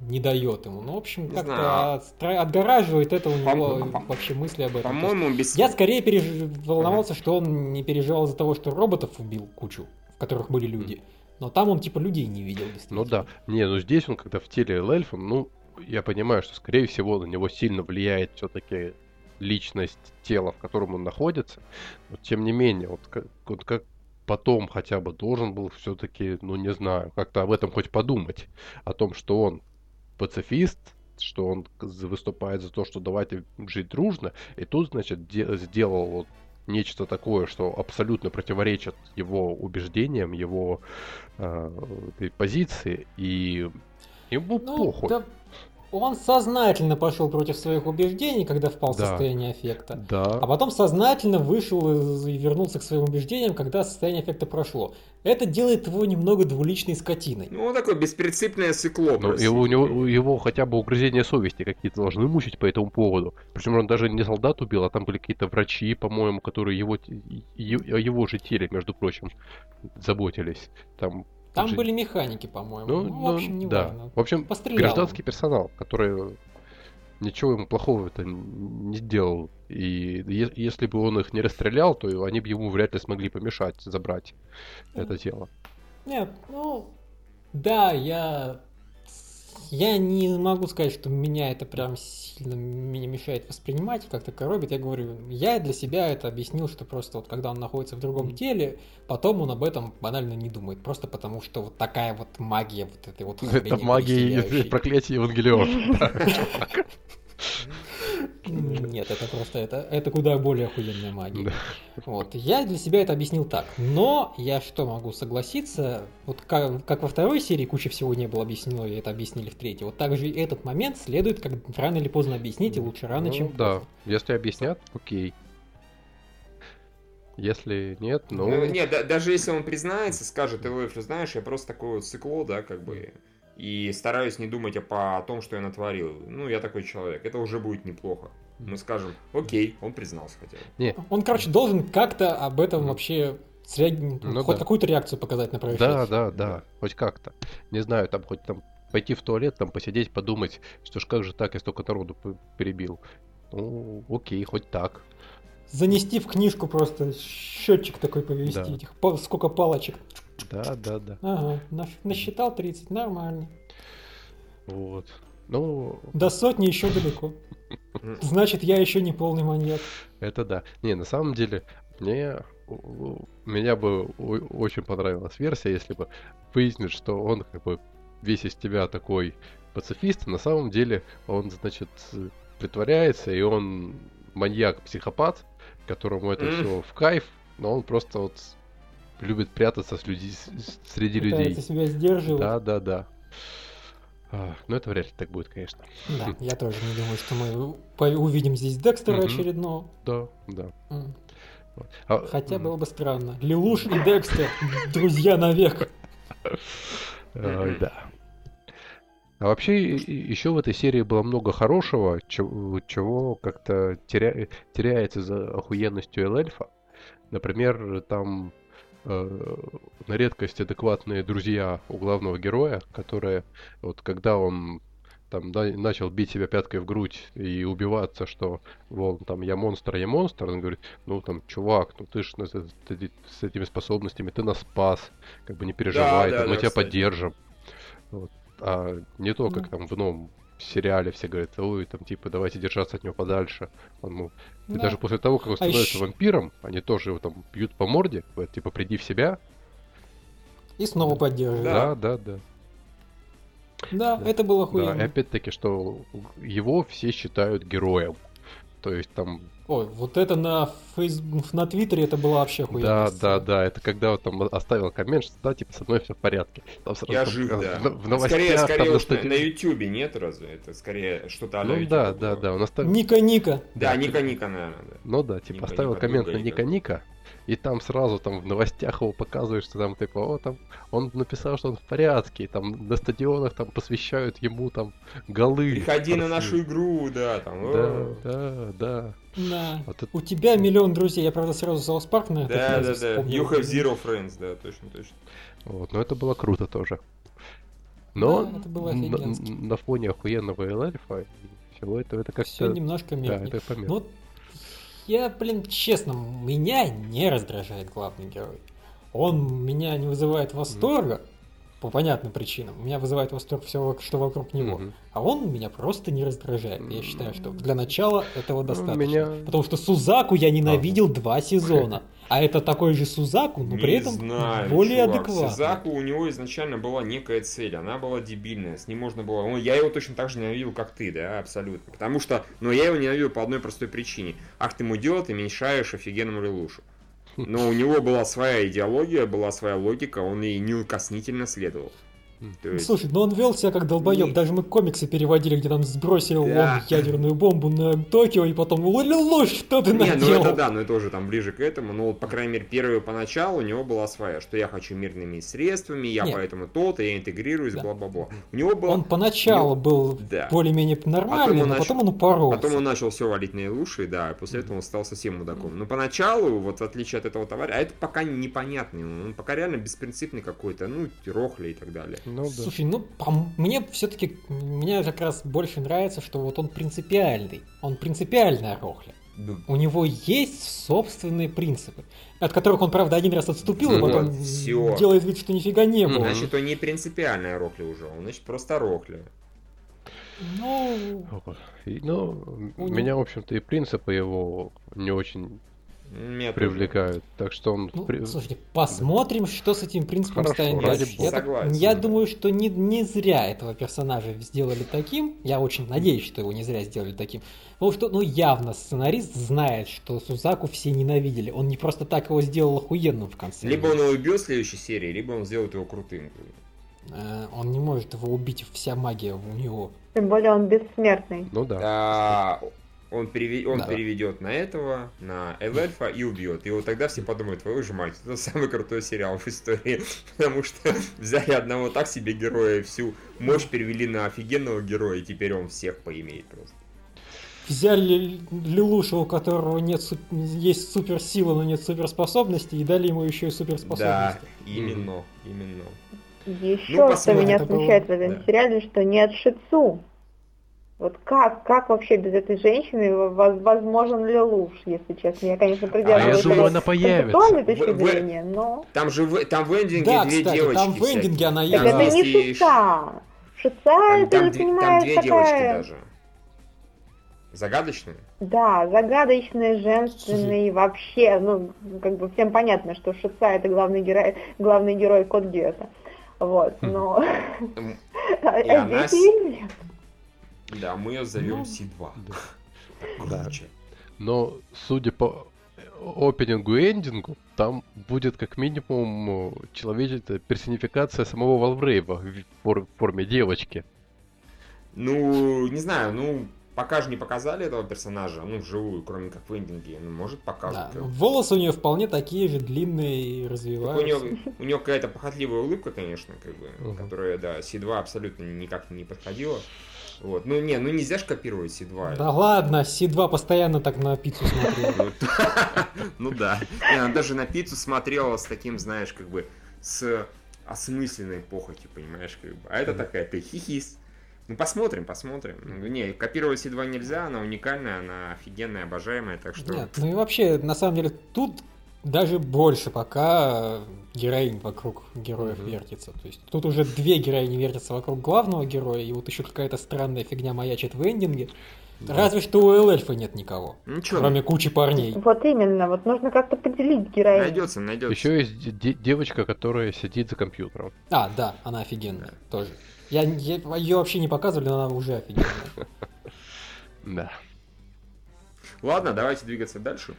не дает ему, но, в общем, как-то знаю. отстра- отгораживает это у него по- вообще мысли об этом. По-моему, без... Я скорее переж- волновался, что он не переживал из-за того, что роботов убил кучу, в которых были люди. Но там он типа людей не видел, Ну да, не, ну здесь он когда в теле эльфа, ну, я понимаю, что скорее всего на него сильно влияет все-таки личность тела, в котором он находится, но тем не менее, вот как, вот как потом хотя бы должен был все-таки, ну не знаю, как-то об этом хоть подумать, о том, что он пацифист, что он выступает за то, что давайте жить дружно, и тут, значит, де- сделал вот нечто такое, что абсолютно противоречит его убеждениям, его э, позиции, и ему Ну, похуй. да, он сознательно пошел против своих убеждений, когда впал в Да. состояние аффекта. Да. А потом сознательно вышел из- и вернулся к своим убеждениям, когда состояние эффекта прошло. Это делает его немного двуличной скотиной. Ну, он такое беспринципное сыкло. Ну, его, у него, у его хотя бы угрызения совести какие-то должны мучить по этому поводу. Причем он даже не солдат убил, а там были какие-то врачи, по-моему, которые его, его же теле, между прочим, заботились. Там, Там же- были механики, по-моему. Ну, Ну, в ну, общем, не да. важно. В общем, Пострелял. гражданский персонал, который ничего ему плохого это не сделал. И е- если бы он их не расстрелял, то они бы ему вряд ли смогли помешать забрать это тело. Нет, ну, да, я... Я не могу сказать, что меня это прям сильно меня мешает воспринимать как-то коробит. Я говорю, я для себя это объяснил, что просто вот когда он находится в другом теле, потом он об этом банально не думает. Просто потому, что вот такая вот магия вот этой вот Это магия и проклятие Евангелиона. Нет, это просто это, это куда более охуенная магия. Да. Вот, я для себя это объяснил так. Но я что могу согласиться, вот как, как во второй серии куча всего не было объяснено, и это объяснили в третьей. Вот так же и этот момент следует как рано или поздно объяснить, и лучше рано, Ну, чем да. поздно. Если объяснят, окей. Если нет, ну... Ну, нет, да- даже если он признается, скажет, ты знаешь, я просто такое вот сыкло, да, как бы, и стараюсь не думать о, о том, что я натворил. Ну, я такой человек, это уже будет неплохо. Мы скажем, окей, он признался хотя бы. Не, Он, короче, должен как-то об этом вообще среаги- Ну хоть да. какую-то реакцию показать на происшествие. да, да, да, хоть как-то. Не знаю, там хоть там пойти в туалет, там посидеть, подумать, что ж как же так, я столько народу перебил. Ну, окей, хоть так. Занести в книжку просто счетчик такой повести, Да. этих сколько палочек. Да, да, да. Ага, насчитал 30, нормально. Вот. Ну, До сотни еще далеко. Значит, я еще не полный маньяк. это да. Не, на самом деле, мне меня бы очень понравилась версия, если бы выяснить, что он как бы весь из тебя такой пацифист, а на самом деле он, значит, притворяется, и он маньяк-психопат, которому это все в кайф, но он просто вот любит прятаться с люди, с- среди людей. Пытается себя сдерживать. Да, да, да. Но это вряд ли так будет, конечно. Да, я тоже не думаю, что мы увидим здесь Декстера очередного. Да, да. А, Хотя было бы странно. Лилуш и Декстер, друзья навек. Да. А вообще еще в этой серии было много хорошего, чего, чего как-то теря- теряется за охуенностью эльфа. Например, там э, на редкость адекватные друзья у главного героя, которые вот когда он там да, начал бить себя пяткой в грудь и убиваться, что вон там я монстр, я монстр, он говорит, ну там чувак, ну ты ж с, с этими способностями, ты нас спас, как бы не переживай, да, там, мы да, тебя кстати. поддержим. Вот. А не то, как Ну. там в новом сериале все говорят, ой, там типа давайте держаться от него подальше. Он, ну, и Да. даже после того, как он А становится ещё- вампиром, они тоже его там бьют по морде, говорят, типа приди в себя. И снова поддерживает. Да, да, да. Да, Да. это было Да, охуенно. и опять-таки, что его все считают героем. То есть там, Ой, вот это на фейс... на Твиттере это было вообще охуенно. да, да, да, это когда вот там оставил коммент, что да, типа со мной все в порядке. Там сразу Я там, жив, э, да. В, в новостях скорее, там скорее на уж на, статье- на Ютубе нет разве? Это скорее что-то Ну да, было. да, да, он оставил... Ника Ника. Да, Да, Ника Ника, наверное, да. Ну да, типа Ника оставил Ника, коммент друга на Ника. И там сразу там в новостях его показывают, что там типа, о, там, он написал, что он в порядке, и там на стадионах там посвящают ему там голы. Приходи на нашу игру, да, там. Да, да, да. Да. Вот это- У тебя миллион друзей. Я, правда, сразу South Park на это Да, да, да. вспомнил. You have zero friends, да, точно, точно. Вот, но это было круто тоже. Но Да, это было на, на фоне охуенного эльфа и всего этого это Все как-то... немножко Да, мягче. это помимо. Ну, вот я, блин, честно, меня не раздражает главный герой. Он меня не вызывает восторга, по понятным причинам. Меня вызывает восторг все, что вокруг него. Мгм. А он меня просто не раздражает. Я считаю, что для начала этого Ну, достаточно. меня- Потому что Сузаку я ненавидел два сезона. А это такой же Сузаку, но при Не этом знаю, более чувак. адекватный. Сизаку у него изначально была некая цель, она была дебильная, с ним можно было... Ну, я его точно так же ненавидел, как ты, да, абсолютно. Потому что, но я его ненавидел по одной простой причине. Ах ты мудила, ты мешаешь офигенному Лелушу. Но у него была своя идеология, была своя логика, он ей неукоснительно следовал. То есть- Слушай, ну он вел себя как долбоеб. Не- Даже мы комиксы переводили, где там сбросил Да. он ядерную бомбу на Токио, и потом ложь, что ты Не, ну наделал? это да, но это уже там ближе к этому. Но вот, по крайней мере, первую поначалу у него была своя, что я хочу мирными средствами, я Нет. поэтому то-то, я интегрируюсь, Да. бла-бла-бла. У него было... Он поначалу был Да. более-менее нормальный, он но начал- потом он упоролся. Потом он начал все валить наилучшие, да, и после этого он стал совсем мудаком. Но поначалу, вот в отличие от этого товарища, а это пока непонятный, он пока реально беспринципный какой-то, ну, рохли и так далее. Ну да. Слушай, ну по мне все-таки мне как раз больше нравится, что вот он принципиальный. Он принципиальная рохля. У него есть собственные принципы, от которых он, правда, один раз отступил, и Вот, потом всё. делает вид, что нифига не было. Значит, он не принципиальная рохля уже, он, значит, просто рохля. Ну. И, ну, У меня, в общем-то, и принципы его не очень Меня тоже. привлекают. Так что он... ну, при- слушайте, посмотрим, что с этим принципом Хорошо, станет дальше. Я, так- Согласен, я да. думаю, что не, не зря этого персонажа сделали таким. Я очень надеюсь, что его не зря сделали таким. Потому что, ну, явно сценарист знает, что Сузаку все ненавидели. Он не просто так его сделал охуенным в конце. Либо он его убьет в следующей серии, либо он сделает его крутым. Э, Он не может его убить, вся магия у него. Тем более он бессмертный. Ну да. А, он, переве- он Да. переведет на этого, на Эльфа и убьет. И вот тогда все подумают, твою же мать, это самый крутой сериал в истории. Потому что взяли одного так себе героя, и всю мощь перевели на офигенного героя, и теперь он всех поимеет просто. Взяли Лилуша, у которого нет суп- есть суперсила, но нет суперспособностей, и дали ему еще и Да, суперспособности. именно, именно. Еще Ну, что меня смущает в этом да. сериале, что нет Шицу. Вот как, как вообще без этой женщины воз- возможен ли луж, если честно? Я, конечно, А придерживаюсь я думаю, она появится. точки В- зрения, но... Там же в, там в эндинге Да, две кстати, девочки там в эндинге всякие. она Так Там это есть. не есть и Шица. Шица, Там, это, там две, там понимаешь, две такая... девочки даже. Загадочные? Да, загадочная, женственный, вообще, ну, как бы всем понятно, что Шица это главный герой, главный герой Код Гиота. Вот, но... М, А И она Да, мы ее зовем Ну, C2. Да. Круче. Но, судя по опенингу и эндингу, там будет как минимум э, человеческая персонификация самого Валврейва в фор- в форме девочки. Ну, не знаю, ну, пока же не показали этого персонажа, ну, вживую, кроме как в эндинге. Ну, может, покажут. Да. Волосы у нее вполне такие же длинные и Так у развиваются. нее, у нее какая-то похотливая улыбка, конечно, как бы, Мгм. которая, да, C2 абсолютно никак не подходила. Вот. Ну, не, ну нельзя же копировать C2. Да ладно, Си-2 постоянно так на пиццу смотрел. Вот. Ну да. Она даже на пиццу смотрела с таким, знаешь, как бы, с осмысленной похотью, понимаешь, как бы. А это такая, ты хихис. Ну, посмотрим, посмотрим. Ну, Не, копировать C2 нельзя, она уникальная, она офигенная, обожаемая, так что... Нет, ну и вообще, на самом деле, тут даже больше пока героинь вокруг героев Мгм. вертится. То есть тут уже две героини вертятся вокруг главного героя, и вот еще какая-то странная фигня маячит в эндинге. Разве что у эльфа нет никого, что, кроме кучи парней. Вот именно, вот нужно как-то поделить героиню. найдется, найдется. Еще есть де- де- девочка, которая сидит за компьютером. А, да, она офигенная тоже. Я, ее вообще не показывали, но она уже офигенная. Да. Ладно, давайте двигаться дальше.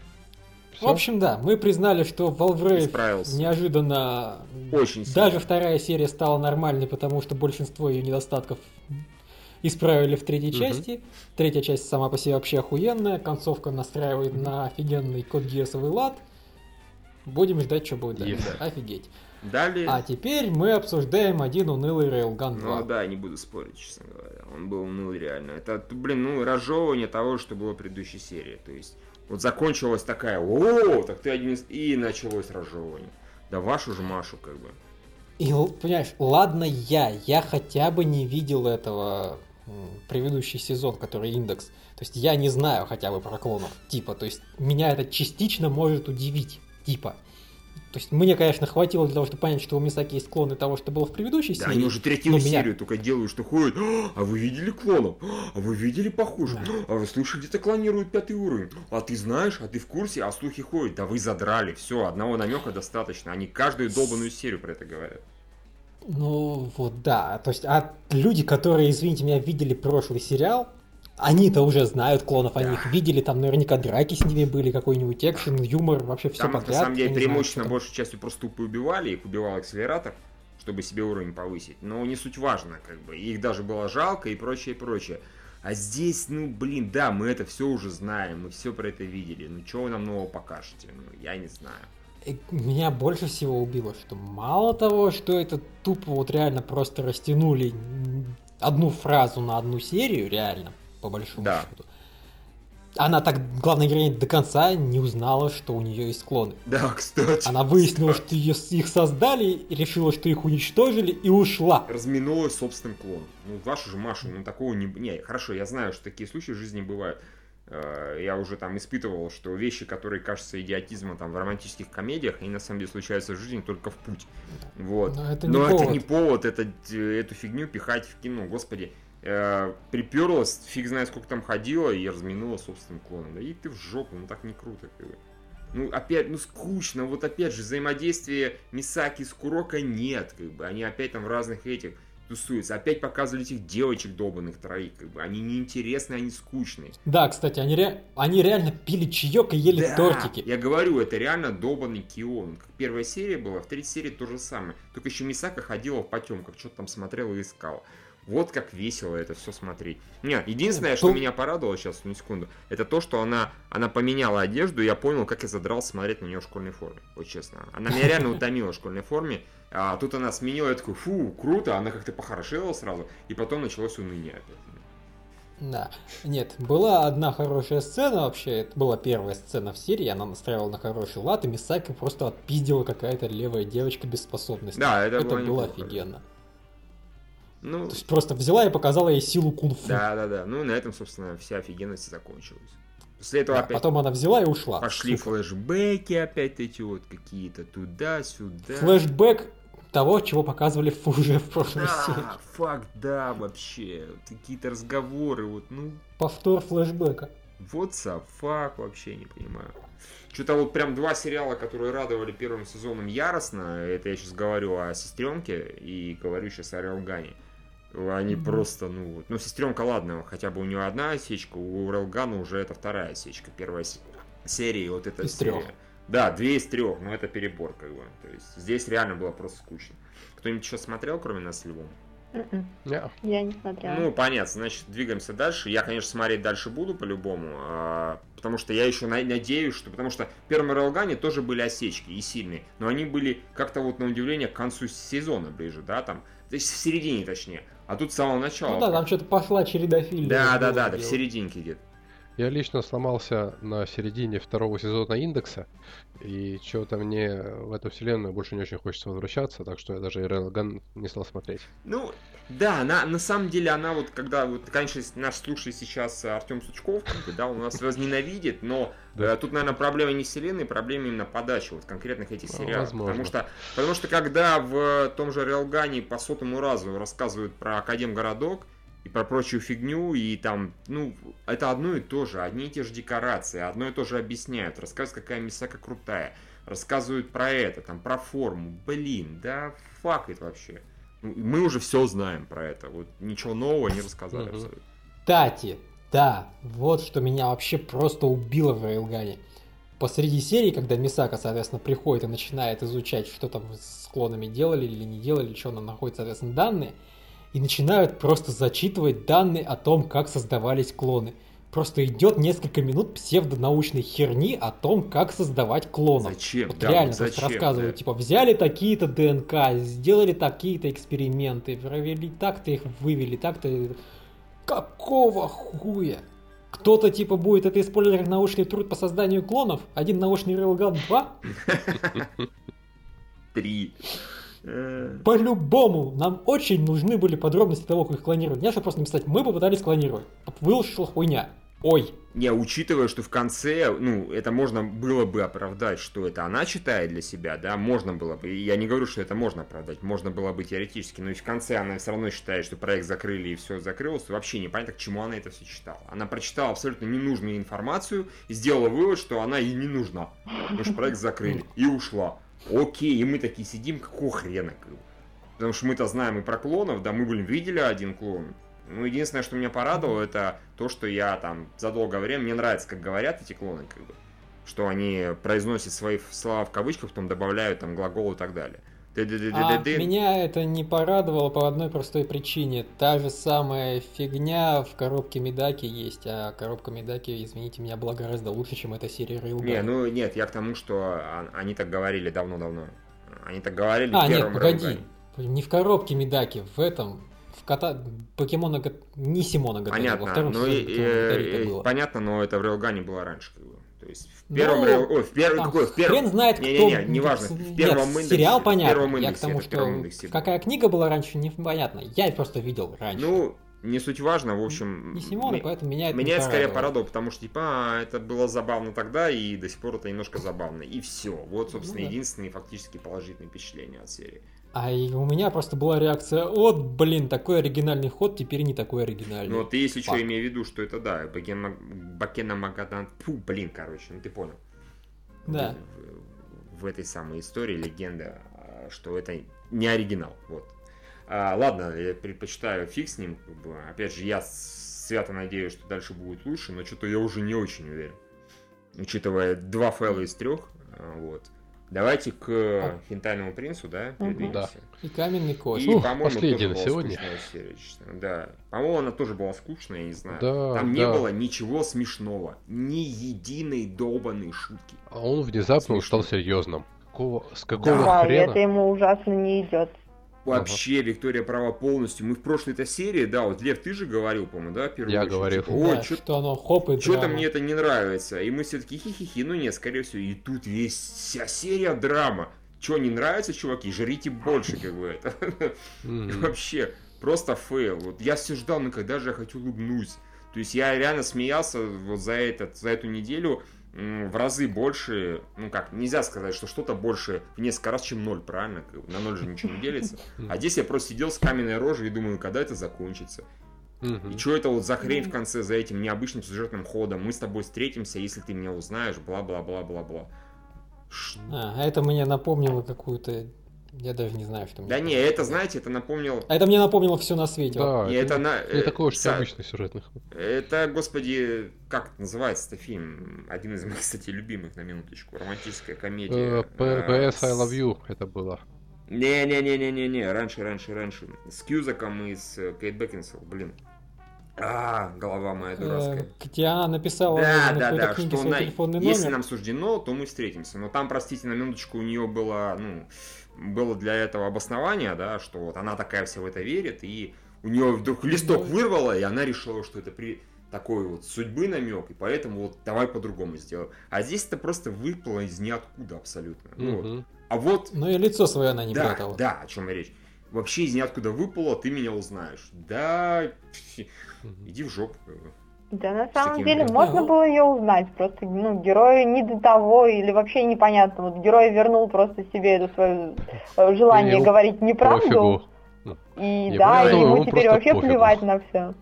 В общем, да, мы признали, что Valve неожиданно Очень сильно. даже вторая серия стала нормальной, потому что большинство ее недостатков исправили в третьей Мгм. части. Третья часть сама по себе вообще охуенная, концовка настраивает на офигенный код Гиасовый лад. Будем ждать, что будет дальше. Yes. Офигеть. Далее... А теперь мы обсуждаем один унылый Railgun 2. Ну да, не буду спорить, честно говоря. Он был унылый реально. Это, блин, ну, разжевывание того, что было в предыдущей серии. То есть, вот закончилась такая, о, так ты один из... И началось разжевывание. Да вашу же Машу, как бы. И, понимаешь, ладно я, я хотя бы не видел этого предыдущий сезон, который индекс. То есть я не знаю хотя бы про клонов, типа, то есть меня это частично может удивить, типа. То есть мне, конечно, хватило для того, чтобы понять, что у Мисаки есть клоны того, что было в предыдущей Да, серии. они уже третью меня- серию только делают, что ходят. А вы видели клонов? А вы видели похоже? А вы слышали, где-то клонируют пятый уровень? А ты знаешь, а ты в курсе? А слухи ходят. Да вы задрали. Все, одного намека достаточно. Они каждую долбанную серию про это говорят. Ну, вот да. То есть, а люди, которые, извините меня, видели прошлый сериал, они-то уже знают клонов, они Да. их видели, там наверняка драки с ними были, какой-нибудь экшен, юмор, вообще все Там подряд. на самом деле преимущественно большей частью просто тупо убивали, их убивал акселератор, чтобы себе уровень повысить. Но не суть важно, как бы. Их даже было жалко и прочее, прочее. А здесь, ну, блин, да, мы это все уже знаем, мы все про это видели. Ну, что вы нам нового покажете? Ну, я не знаю. Меня больше всего убило, что мало того, что это тупо вот реально просто растянули одну фразу на одну серию, реально, по большому Да. счету. Она так, главная героиня, до конца не узнала, что у нее есть клоны. Да, кстати. Она выяснила, что ее- их создали, и решила, что их уничтожили, и ушла. Разминулась собственным клоном. Ну, вашу же Машу, ну, такого не... Не, хорошо, я знаю, что такие случаи в жизни бывают. Э, Я уже там испытывал, что вещи, которые кажутся идиотизмом там в романтических комедиях, они на самом деле случаются в жизни только в путь. Вот. Но это не Но повод. это не повод это, э, эту фигню пихать в кино, господи. Э, приперлась, фиг знает сколько там ходила и разминула собственным клоном. Да и ты в жопу, ну так не круто. Как бы. Ну, опять, ну скучно, вот опять же, взаимодействия Мисаки с Куроко нет, как бы, они опять там в разных этих тусуются, опять показывали этих девочек долбанных троих, как бы, они неинтересные, они скучные. Да, кстати, они, ре- они реально пили чаек и ели Да, тортики. Я говорю, это реально долбанный Кион. Как первая серия была, в третьей серии то же самое. Только еще Мисака ходила в потемках, что-то там смотрела и искала. Вот как весело это все смотреть. Нет, единственное, что Ну, меня порадовало сейчас, на секунду, это то, что она, она поменяла одежду, и я понял, как я задрал смотреть на нее в школьной форме. Вот честно. Она меня реально утомила в школьной форме. А тут она сменила, я такой, фу, круто, она как-то похорошела сразу, и потом началось уныние опять. Да. Нет, была одна хорошая сцена вообще, это была первая сцена в серии, она настраивала на хороший лад, и Мисаки просто отпиздила какая-то левая девочка без способностей. Да, это было было неплохо. офигенно. Ну, То есть просто взяла и показала ей силу кунг-фу. да, да, да. Ну, и на этом, собственно, вся офигенность закончилась. После этого Да, опять Потом она взяла и ушла. Пошли Сука. флешбеки опять эти вот какие-то туда-сюда. Флэшбэк того, чего показывали уже в прошлой серии. Да, факт, да, вообще. Какие-то разговоры, вот, ну, Повтор флэшбэка. вот fuck, вообще не понимаю. Что-то вот прям два сериала, которые радовали первым сезоном яростно, это я сейчас говорю о Сестренке и говорю сейчас о Реалгане. Они mm-hmm. просто, ну, вот. Ну, сестренка, ладно, хотя бы у нее одна осечка, у Релгана уже это вторая осечка. Первая серия, вот эта из серия. трех. Да, две из трех, но это перебор, как бы. То есть здесь реально было просто скучно. Кто-нибудь еще смотрел, кроме нас с Львом? Мгм. Не. Я не смотрела. Ну, понятно, значит, двигаемся дальше. Я, конечно, смотреть дальше буду по-любому, а, потому что я еще на- надеюсь, что... Потому что в первом Релгане тоже были осечки и сильные, но они были как-то вот на удивление к концу сезона ближе, да, там, то есть в середине точнее. А тут с самого начала. Ну да, там что-то пошла череда фильмов. да, да, да, да, в серединке где-то. Я лично сломался на середине второго сезона Индекса, и что-то мне в эту вселенную больше не очень хочется возвращаться, так что я даже Релган не стал смотреть. Ну, да, она, на самом деле, она вот, когда, вот, конечно, наш слушатель сейчас Артем Сучков, как бы, да, он нас возненавидит, но Да. э, тут, наверное, проблема не вселенной, проблема именно подачи вот конкретных этих Ну, сериалов. возможно. Потому что, потому что, когда в том же Реалгане по сотому разу рассказывают про Академгородок, и про прочую фигню, и там, ну, это одно и то же, одни и те же декорации, одно и то же объясняют, рассказывают, какая Мисака крутая, рассказывают про это, там, про форму, блин, да фак это вообще. Ну, Мы уже все знаем про это, вот ничего нового не рассказали абсолютно. Кстати, да, вот что меня вообще просто убило в Рейлгане. Посреди серии, когда Мисака, соответственно, приходит и начинает изучать, что там с клонами делали или не делали, что нам находит, соответственно, данные, и начинают просто зачитывать данные о том, как создавались клоны. Просто идет несколько минут псевдонаучной херни о том, как создавать клонов. Зачем? Вот Да, реально, то есть зачем, рассказывают, да. типа, взяли такие-то ДНК, сделали такие-то эксперименты, провели так-то их вывели, так-то... Какого хуя? Кто-то, типа, будет это использовать как научный труд по созданию клонов? Один научный рейлган 2? Три. Э, По-любому, нам очень нужны были подробности того, как их клонировать. Не, чтобы просто написать, мы попытались клонировать. Вышла хуйня. Ой, Не, учитывая, что в конце, ну, это можно было бы оправдать, что это она читает для себя, да, можно было бы. Я не говорю, что это можно оправдать, можно было бы теоретически, но и в конце она все равно считает, что проект закрыли и все закрылось. И вообще непонятно, к чему она это все читала. Она прочитала абсолютно ненужную информацию и сделала вывод, что она ей не нужна, потому что проект закрыли, и ушла. Окей, и мы такие сидим, какого хрена. Потому что мы-то знаем и про клонов, да, мы, блин, видели один клон. Ну, единственное, что меня порадовало, это то, что я там за долгое время, мне нравится, как говорят эти клоны, как бы. Что они произносят свои слова в кавычках, потом добавляют там глагол и так далее. А меня это не порадовало по одной простой причине. Та же самая фигня в коробке Медаки есть, а коробка Медаки, извините меня, была гораздо лучше, чем эта серия Рейлган. Не, ну нет, я к тому, что а- они так говорили давно-давно. Они так говорили А, в нет, первом погоди. Рейгане. Не в коробке Медаки, в этом, в кота... Покемона, не Симона во Понятно, втором ну и, э, Готорика э, было. понятно, но это в Рейлгане было раньше, как бы. То есть в Ну, первом Рейл- ой, в первом, Там какой, в первом, Хрен знает, кто... Не-не-не, неважно, в Нет, первом индексе, сериал в понятно. первом Я к индексе, тому, в что индексе какая книга была раньше, непонятно. Я просто видел раньше. Ну, не суть важно, в общем... не Симона, ме- поэтому меня это Меня не это скорее порадовало. порадовало, потому что, типа, а, это было забавно тогда, и до сих пор это немножко забавно. И все. Вот, собственно, Ну да. единственные фактически положительные впечатления от серии. А у меня просто была реакция, вот, блин, такой оригинальный ход, теперь не такой оригинальный. Ну, ты, если что, Факт. имей в виду, что это, да, Бакена, Бакена Магадан... Фу, блин, короче, ну ты понял. Да. В, в этой самой истории легенда, а, что это не оригинал, вот. А, ладно, я предпочитаю фиг с ним, как бы. Опять же, я свято надеюсь, что дальше будет лучше, но что-то я уже не очень уверен. Учитывая два файла из трех, а, вот. Давайте к А. Хентальному принцу, да, передвинемся. И каменный кость. И, по-моему, тоже на сегодня. скучная серия, честно. Да. По-моему, она тоже была скучная, я не знаю. Да, Там не да. было ничего смешного. Ни единой долбанной шутки. А он внезапно Смешно. стал серьезным. Какого, с какого Да, хрена? это ему ужасно не идет. Вообще, Виктория права полностью. Мы в прошлой-то серии, да, вот Лев, ты же говорил, по-моему, да, первую Я говорил. типа, Да, чё- что оно хоп и Что-то мне это не нравится. И мы все таки хи-хи-хи. Ну нет, скорее всего. И тут весь вся серия драма. Че, не нравится, чуваки? Жрите больше, как бы это. Вообще, просто фейл. Вот я все ждал, ну когда же я хоть улыбнусь. То есть я реально смеялся вот за, этот, за эту неделю в разы больше, ну как, нельзя сказать, что что-то больше в несколько раз, чем ноль, правильно? На ноль же ничего не делится. А здесь я просто сидел с каменной рожей и думаю, когда это закончится. И что это вот за хрень в конце, за этим необычным сюжетным ходом? Мы с тобой встретимся, если ты меня узнаешь, бла-бла-бла-бла-бла. А, это мне напомнило какую-то Я даже не знаю, что мне. Да не, это, знаете, это напомнил... А это мне напомнило все на свете. Да, И это, это на... не э, такой уж са- обычный сюжетный ход. Это, господи, как это называется-то фильм? Один из моих, кстати, любимых, на минуточку. Романтическая комедия. Э, P- PS I Э, Love You это было. Не-не-не-не-не-не, раньше, раньше, раньше. С Кьюзаком и с э, Кейт Бекинсел, блин. А, голова моя дурацкая. Э, Где она написала Да, на да, да, книге что на- телефонный если номер. нам суждено, то мы встретимся. Но там, простите, на минуточку у нее было, ну, было для этого обоснование, да, что вот она такая вся в это верит, и у нее вдруг листок вырвало, и она решила, что это при такой вот судьбы намек, и поэтому вот давай по-другому сделаем. А здесь это просто выплыло из ниоткуда абсолютно. Ну вот. Мгм. А вот Ну и лицо свое она не да, прятала. да, о чем речь. Вообще из ниоткуда выпало, ты меня узнаешь. Да, Мгм. иди в жопу. Да, на самом таким деле можно Ну. было ее узнать, просто, ну, герой не до того, или вообще непонятно. Вот герой вернул просто себе это свое э, желание Ему говорить неправду, Пофигу. и Не да, понял, ему ему теперь вообще пофигу. плевать на все.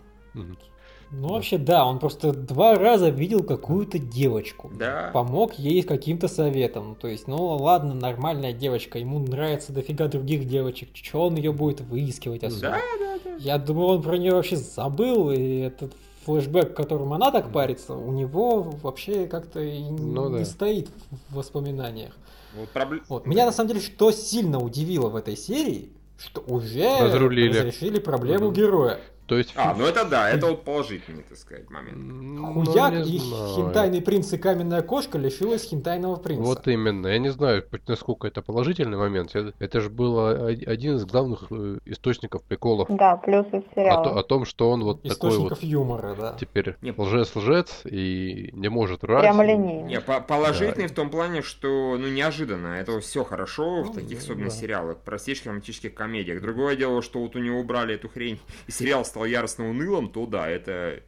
Ну вообще да, он просто два раза видел какую-то девочку. Да. Помог ей каким-то советом. То есть, ну ладно, нормальная девочка, ему нравится дофига других девочек. Че он ее будет выискивать особо? Да, да, да. Я думаю, он про нее вообще забыл, и этот флешбэк, которым она так парится, у него вообще как-то и Ну не да. стоит в воспоминаниях. Вот пробл- Вот. Меня на самом деле что сильно удивило в этой серии, что уже Разрулили. разрешили проблему героя. То есть... А, ну это да, это вот положительный, так сказать, момент. ну, Хуяк и знаю. хентайный принц и каменная кошка лишилась хентайного принца. Вот именно. Я не знаю, насколько это положительный момент. Это, же был о- один из главных э, источников приколов Да, плюсы о, сериала. то- о том, что он вот такой вот Источников юмора, да. теперь Не. лжец-лжец и не может врать. Прямо линейно. Не, по- положительный в том плане, что, ну, неожиданно. Это все хорошо в Ну, таких да. особенно сериалах, простейших романтических комедиях. Другое дело, что вот у него убрали эту хрень, и сериал стал яростно унылым, то да, это...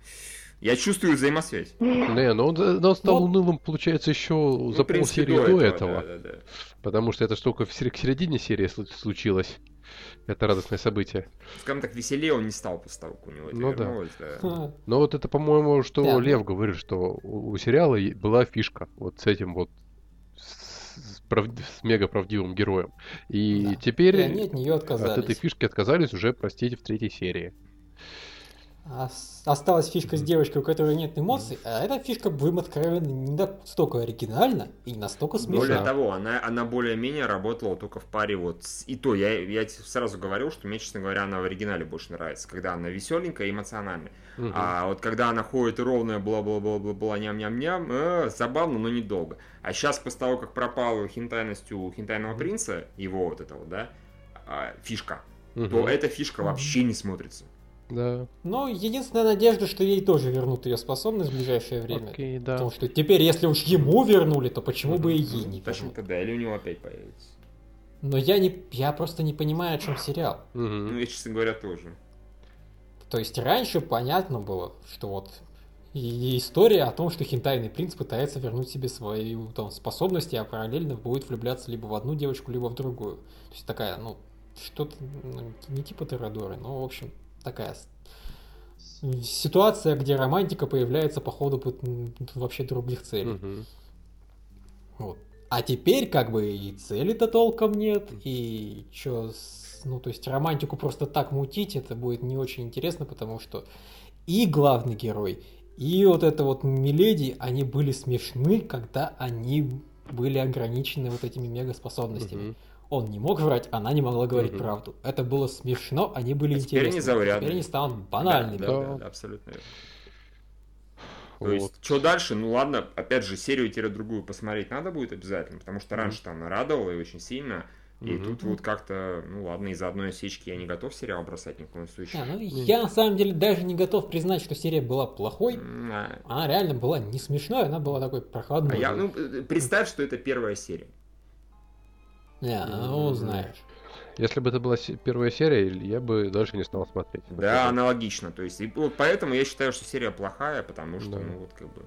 Я чувствую взаимосвязь. Не, ну он, но он стал Ну, унылым, получается, еще Ну, за принципе, полсерии до этого. да, да, да. Потому что это ж только в середине серии слу- случилось. Это радостное событие. Скажем так, веселее он не стал после того, как у него это Ну да. вернулось, да. Ха. Но вот это, по-моему, что Да, ну. Лев говорит, что у, у сериала была фишка вот с этим вот с, с прав- с мега правдивым героем. И Да. теперь И они от нее от отказались. этой фишки отказались уже, простите, в третьей серии. Осталась фишка с девочкой, у которой нет эмоций, а эта фишка, будем откровенны, не настолько оригинальна и не настолько Более смешна. того, она, она более-менее работала только в паре вот с... И то, я, я тебе сразу говорил, что мне, честно говоря, она в оригинале больше нравится, когда она веселенькая и эмоциональная. Мгм. А вот когда она ходит и ровная, бла-бла-бла-бла-бла, ням-ням-ням, э, забавно, но недолго. А сейчас, после того, как пропала хентайность у хентайного принца, его вот этого, да, а, фишка, Мгм. то эта фишка вообще не смотрится. Да, Но единственная надежда, что ей тоже вернут ее способность в ближайшее время. окей, да. Потому что теперь, если уж ему вернули, то почему бы и ей не? Точно да, или у него опять появится. Но я не, я просто не понимаю, о чем сериал. Ну, я, честно говоря, тоже. То есть раньше понятно было, что вот и история о том, что хентайный принц пытается вернуть себе свои там, способности, а параллельно будет влюбляться либо в одну девочку, либо в другую. То есть такая, ну, что-то ну, не типа Терадоры, но, в общем, такая ситуация, где романтика появляется по ходу вообще других целей. Мгм. Вот. А теперь как бы и цели-то толком нет, и чё, ну то есть романтику просто так мутить, это будет не очень интересно, потому что и главный герой, и вот это вот Миледи, они были смешны, когда они были ограничены вот этими мегаспособностями. Мгм. Он не мог врать, она не могла говорить Мгм. правду. Это было смешно, они были А теперь интересны. они заурядные. Теперь они станут банальными. Да, Да. да, да, абсолютно верно. То Вот. есть, что дальше? Ну ладно, опять же, серию-другую посмотреть надо будет обязательно, потому что Мгм. раньше-то она радовала и очень сильно. И Мгм. тут вот как-то, ну ладно, из-за одной осечки я не готов сериал бросать ни в коем случае. Не, ну, я на самом деле даже не готов признать, что серия была плохой. А- Она реально была не смешной, она была такой А проходной. я, ну, э, представь, что это первая серия. Не, ну знаешь. Если бы это была первая серия, я бы дальше не стал смотреть. Да, аналогично. То есть, и вот поэтому я считаю, что серия плохая, потому что, Да. ну вот как бы.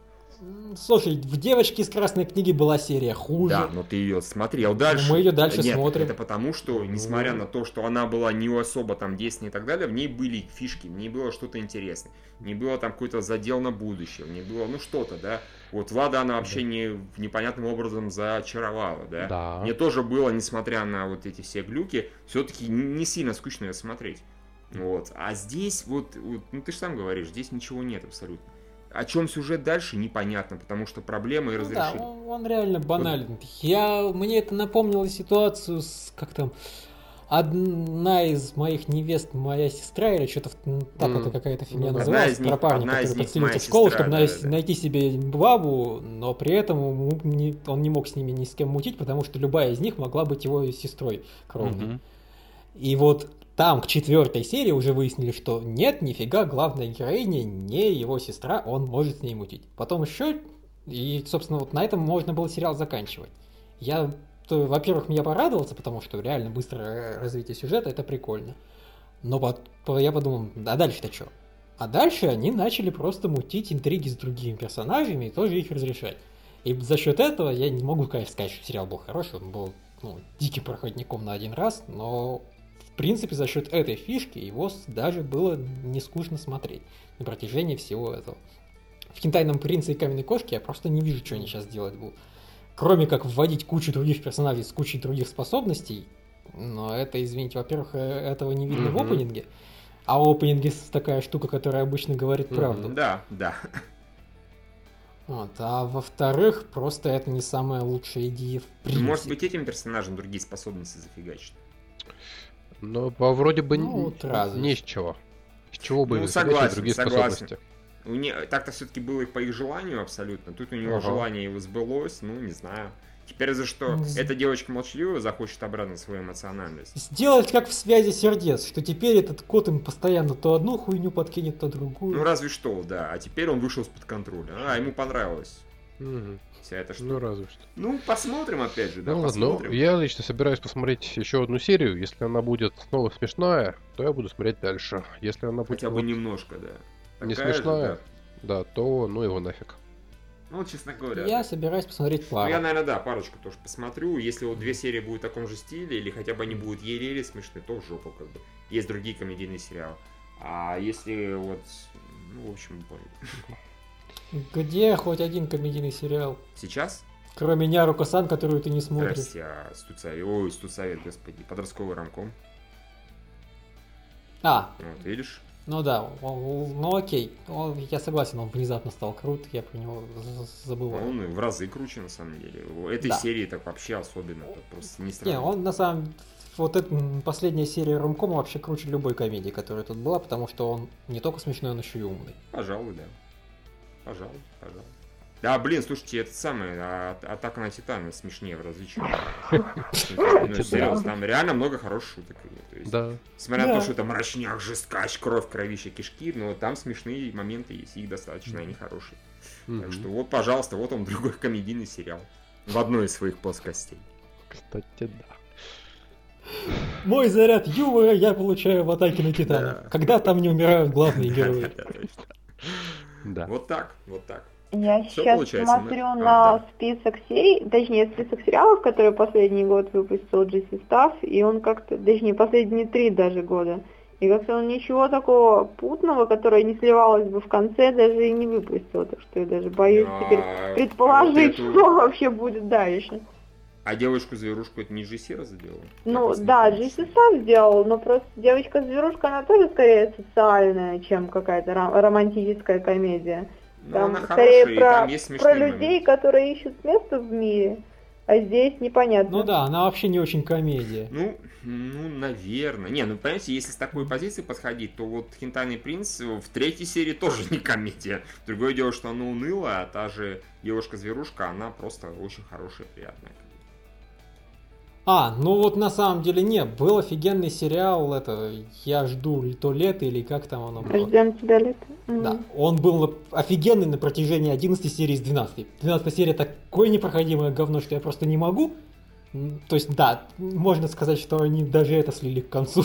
Слушай, в «Девочке из красной книги» была серия хуже. Да, но ты ее смотрел дальше. Мы ее дальше Нет, смотрим. это потому, что, несмотря на то, что она была не особо там действенной и так далее, в ней были фишки, в ней было что-то интересное. Не было там какой-то задел на будущее, не было, ну, что-то, да. Вот Влада, она вообще не, непонятным образом зачаровала, да. Да. Мне тоже было, несмотря на вот эти все глюки, все-таки не сильно скучно ее смотреть. Вот. А здесь вот, вот, ну ты же сам говоришь, здесь ничего нет абсолютно. О чем сюжет дальше, непонятно, потому что проблемы и Ну да, разрешили. он, он реально банален. Я, мне это напомнило ситуацию с, как там, одна из моих невест, моя сестра, или что-то так Мгм. это какая-то фигня Одна называлась, них- про парня, который подселился в школу, сестра, чтобы да, най- да, найти себе бабу, но при этом не- он не мог с ними ни с кем мутить, потому что любая из них могла быть его сестрой кровной. Мгм. И вот там к четвертой серии уже выяснили, что нет, нифига, главная героиня не его сестра, он может с ней мутить. Потом еще, и, собственно, вот на этом можно было сериал заканчивать. Я, во-первых, меня порадовался, потому что реально быстрое развитие сюжета, это прикольно. Но я подумал, а дальше-то что? А дальше они начали просто мутить интриги с другими персонажами и тоже их разрешать. И за счет этого я не могу, конечно, сказать, что сериал был хороший, он был ну, диким проходником на один раз, но в принципе за счет этой фишки его даже было не скучно смотреть на протяжении всего этого. В «Хентайном принце» и «Каменной кошке» я просто не вижу, что они сейчас делать будут. Кроме как вводить кучу других персонажей с кучей других способностей, но это, извините, во-первых, э, этого не видно в Мгм. опенинге, а опенинг с- такая штука, которая обычно говорит Мгм. правду. Да, да. Вот, а во-вторых, просто это не самая лучшая идея в принципе. Может быть, этим персонажам другие способности зафигачить. Но а вроде бы Ну, вот разве не с чего. С чего бы Ну, согласен, другие согласен. способности? У не... Так-то все-таки было и по их желанию абсолютно. Тут у него Ага. желание его сбылось, ну, не знаю. Теперь за что Мгм. эта девочка молчаливая захочет обратно свою эмоциональность. Сделать как в связи сердец, что теперь этот кот им постоянно то одну хуйню подкинет, то другую. Ну, разве что, да. А теперь он вышел из-под контроля. А, ему понравилось Мгм. вся эта штука. Ну, разве что. Ну, посмотрим опять же, да, ну ладно, ну, посмотрим. я лично собираюсь посмотреть еще одну серию. Если она будет снова смешная, то я буду смотреть дальше. Если она будет Хотя бы немножко, да. Не Такая же, да. да, то ну его нафиг. Ну, честно говоря. Я да. собираюсь посмотреть Ну, пару. я, наверное, да, парочку тоже посмотрю. Если вот две серии будут в таком же стиле, или хотя бы они будут еле-еле смешны, то в жопу как бы. Есть другие комедийные сериалы. А если вот, ну, в общем, Где хоть один комедийный сериал? сейчас, Кроме Няруко-сан, которую ты не смотришь. здрасте, а, студсовет, ой, студсовет, господи, подростковый рамком. А, Вот, видишь? Ну да, он- ну окей. Он- я согласен, он внезапно стал крут, я про него забываю. Он в разы круче, на самом деле. У этой Да. серии так вообще особенно, это просто не Не, сравнить. он на самом вот эта последняя серия Ромкома вообще круче любой комедии, которая тут была, потому что он не только смешной, он еще и умный. Пожалуй, да. Пожалуй, пожалуй. Да, блин, слушайте, это самое, а- Атака на Титана смешнее в различиях. Ну, серьезно, там реально много хороших шуток. Да. Несмотря на то, что это мрачняк, жесткач, кровь, кровища, кишки, но там смешные моменты есть, их достаточно, они хорошие. Так что вот, пожалуйста, вот он, другой комедийный сериал. В одной из своих плоскостей. Кстати, да. Мой заряд юмора я получаю в атаке на Титана. Да. Когда там не умирают главные герои. Да. Вот так, вот так. Я Всё сейчас получается, смотрю да? А, на да. список серий, точнее, список сериалов, которые последний год выпустил GC Staff, и он как-то, точнее, последние три даже года. И как-то он ничего такого путного, которое не сливалось бы в конце, даже и не выпустил. Так что я даже боюсь теперь А, предположить, вот эту- что вообще будет дальше. А девушку-зверушку это не GC сделал? Ну да, GC Staff сделал, но просто девочка-зверушка, она тоже скорее социальная, чем какая-то ро- романтическая комедия. Ну, Там она скорее хорошая, и про, там есть про людей, моменты. которые ищут место в мире, а здесь непонятно. Ну да, она вообще не очень комедия. Ну, ну, наверное. Не, ну, понимаете, если с такой позиции подходить, то вот Хентайный принц в третьей серии тоже не комедия. Другое дело, что она унылая, а та же девушка-зверушка, она просто очень хорошая, приятная. А, ну вот на самом деле не, был офигенный сериал, это «Я жду то лето» или как там оно было. Ждем тебя лето. Да, он был офигенный на протяжении 11 серий из 12. 12 серия такое непроходимое говно, что я просто не могу. То есть, да, можно сказать, что они даже это слили к концу.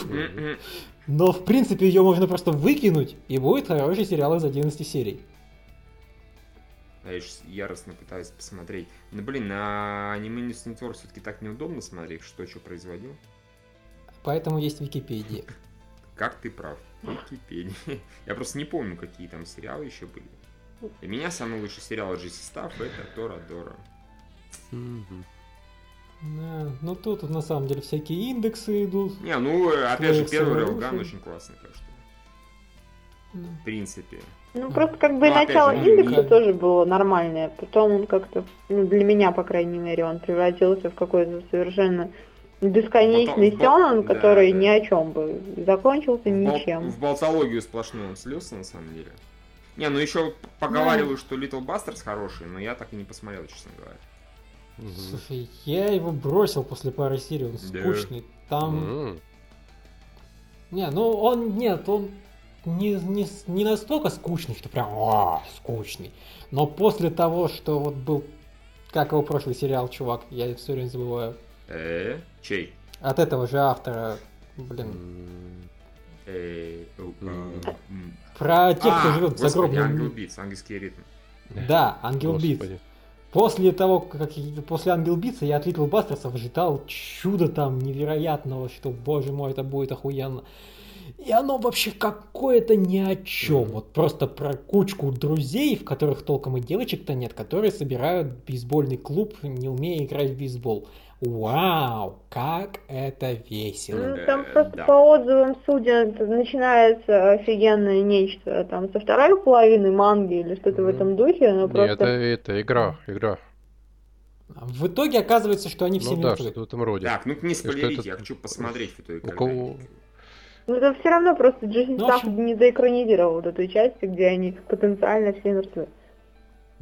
Но, в принципе, ее можно просто выкинуть, и будет хороший сериал из 11 серий. Я ж яростно пытаюсь посмотреть. Ну, блин, на аниме News Network все-таки так неудобно смотреть, что что производил. Поэтому есть Википедия. Как ты прав. Википедия. Я просто не помню, какие там сериалы еще были. Для меня самый лучший сериал от Джесси Стафф это Торадора. Мгм. Да, ну тут на самом деле всякие индексы идут. Не, ну, э, опять же, первый лучших. очень классный, так что, Ну, в принципе. Ну, просто как бы Ну, начало же, индекса не- тоже было нормальное. Потом он как-то, ну, для меня, по крайней мере, он превратился в какой-то совершенно бесконечный Потом- сёнэн, да, который да. ни о чем бы. Закончился В бол- ничем. В болтологию сплошную он слился, на самом деле. Не, ну еще поговариваю, что Little Bastards хороший, но я так и не посмотрел, честно говоря. Слушай, я его бросил после пары серий, он Да. скучный. Там... Не, ну он, нет, он не, не, не настолько скучный, что прям «А, скучный. Но после того, что вот был, как его прошлый сериал, чувак, я все время забываю, Э, чей? от этого же автора, блин. Э, а, про тех, кто А, живет в господи, загробном Angel. Beats, ангельский ритм. Да, Angel Beats. После того, как я- после Ангел Битса я от Little Busters ов ожидал чуда там невероятного, что, боже мой, это будет охуенно. И оно вообще какое-то ни о чем. Вот просто про кучку друзей, в которых толком и девочек-то нет, которые собирают бейсбольный клуб, не умея играть в бейсбол. Вау, как это весело. Ну, там просто да. по отзывам судя начинается офигенное нечто. Там со второй половины манги или что-то в Мгм. этом духе, но Не, просто... это, это игра, игра. В итоге оказывается, что они все Ну да, что-то в этом роде. Так, ну не что спойлерите, это- я хочу посмотреть в итоге. У кого-. Ну, это все равно просто Джейсон Ну, общем- не доэкранизировал вот эту часть, где они потенциально все мертвы.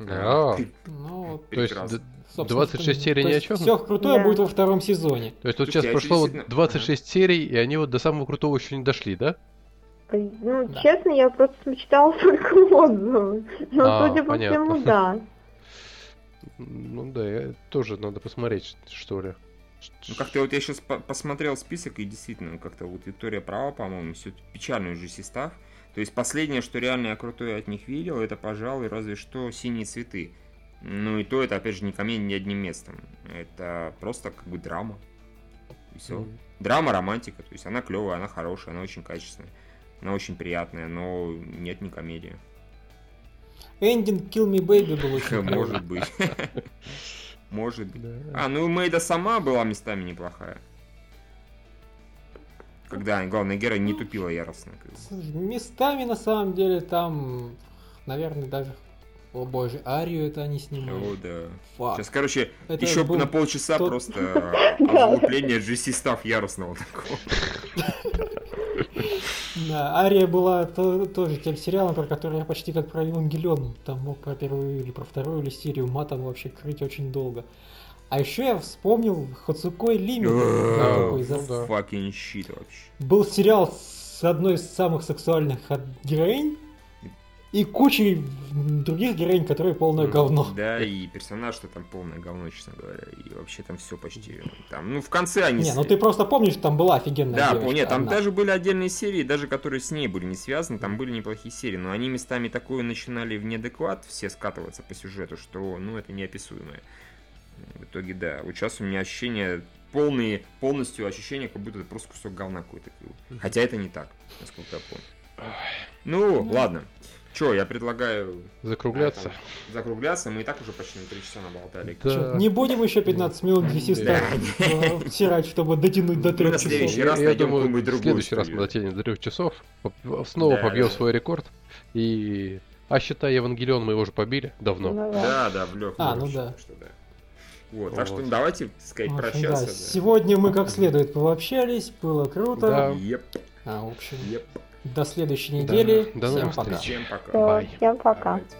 А, Ты- Ну, вот, то есть Прекрасно. д- собственно, 26 серий ни о чем? Все крутое Да. будет во втором сезоне. То есть вот сейчас а прошло вот действительно- 26 серий, и они вот до самого крутого еще не дошли, да? Ну, Да. честно, я просто читала только отзывы. Но, А, судя по понятно. всему, да. Ну да, я- тоже надо посмотреть, что ли. Ну как-то вот я сейчас посмотрел список, и действительно, ну, как-то вот Виктория права, по-моему, все печальный уже состав. То есть последнее, что реально я крутое от них видел, это, пожалуй, разве что «Синие цветы». Ну и то это, опять же, не комедия ни одним местом. Это просто как бы драма. И все. Мгм. Драма, романтика. То есть она клевая, она хорошая, она очень качественная. Она очень приятная, но нет, не комедия. Эндинг Kill Me Baby был очень. Может быть. Может быть. Да. А, ну и Мэйда сама была местами неплохая. Когда главная героиня не тупила яростно. Слушай, Местами на самом деле там, наверное, даже, о боже, Арию это они О, снимали. да. Фак. Сейчас, короче, Это еще был на полчаса тот- просто оглупление GC став яростного такого. Да, Ария была то- тоже тем сериалом, про который я почти как про Евангелион. Там мог про первую или про вторую или серию матом вообще крыть очень долго. А еще я вспомнил Хацукой Лимит. Fucking shit вообще. Был сериал с одной из самых сексуальных героинь и кучей других героинь, которые полное говно. Да, и персонаж-то там полное говно, честно говоря. И вообще там все почти. Там, ну, в конце они... Не, ну ты просто помнишь, что там была офигенная Да, девочка нет, там одна. даже были отдельные серии, даже которые с ней были не связаны, там были неплохие серии, но они местами такое начинали в неадекват все скатываться по сюжету, что, ну, это неописуемое. В итоге, да, вот сейчас у меня ощущение, полные, полностью ощущение, как будто это просто кусок говна какой-то. Хотя это не так, насколько я понял. Ну, ладно. Че, я предлагаю Закругляться. а, закругляться, мы и так уже почти на 3 часа наболтали. Да. Не будем еще 15 минут вести Да. втирать, чтобы дотянуть до Ну, трех на следующий часов. Я, раз я найдем думаю, в следующий раз мы дотянем до трех часов, поп- снова побьем свой рекорд. И... А считай, Евангелион мы его уже побили давно. Ну да. Да, да, в легком. А, ну да. Вот, так что давайте, так сказать, общем, прощаться. да, да. Сегодня мы как следует пообщались, было круто. Да. Еп, А, в общем, еп. До следующей Да. недели. До Всем пока. встреч. Всем пока. Всем пока. Давайте.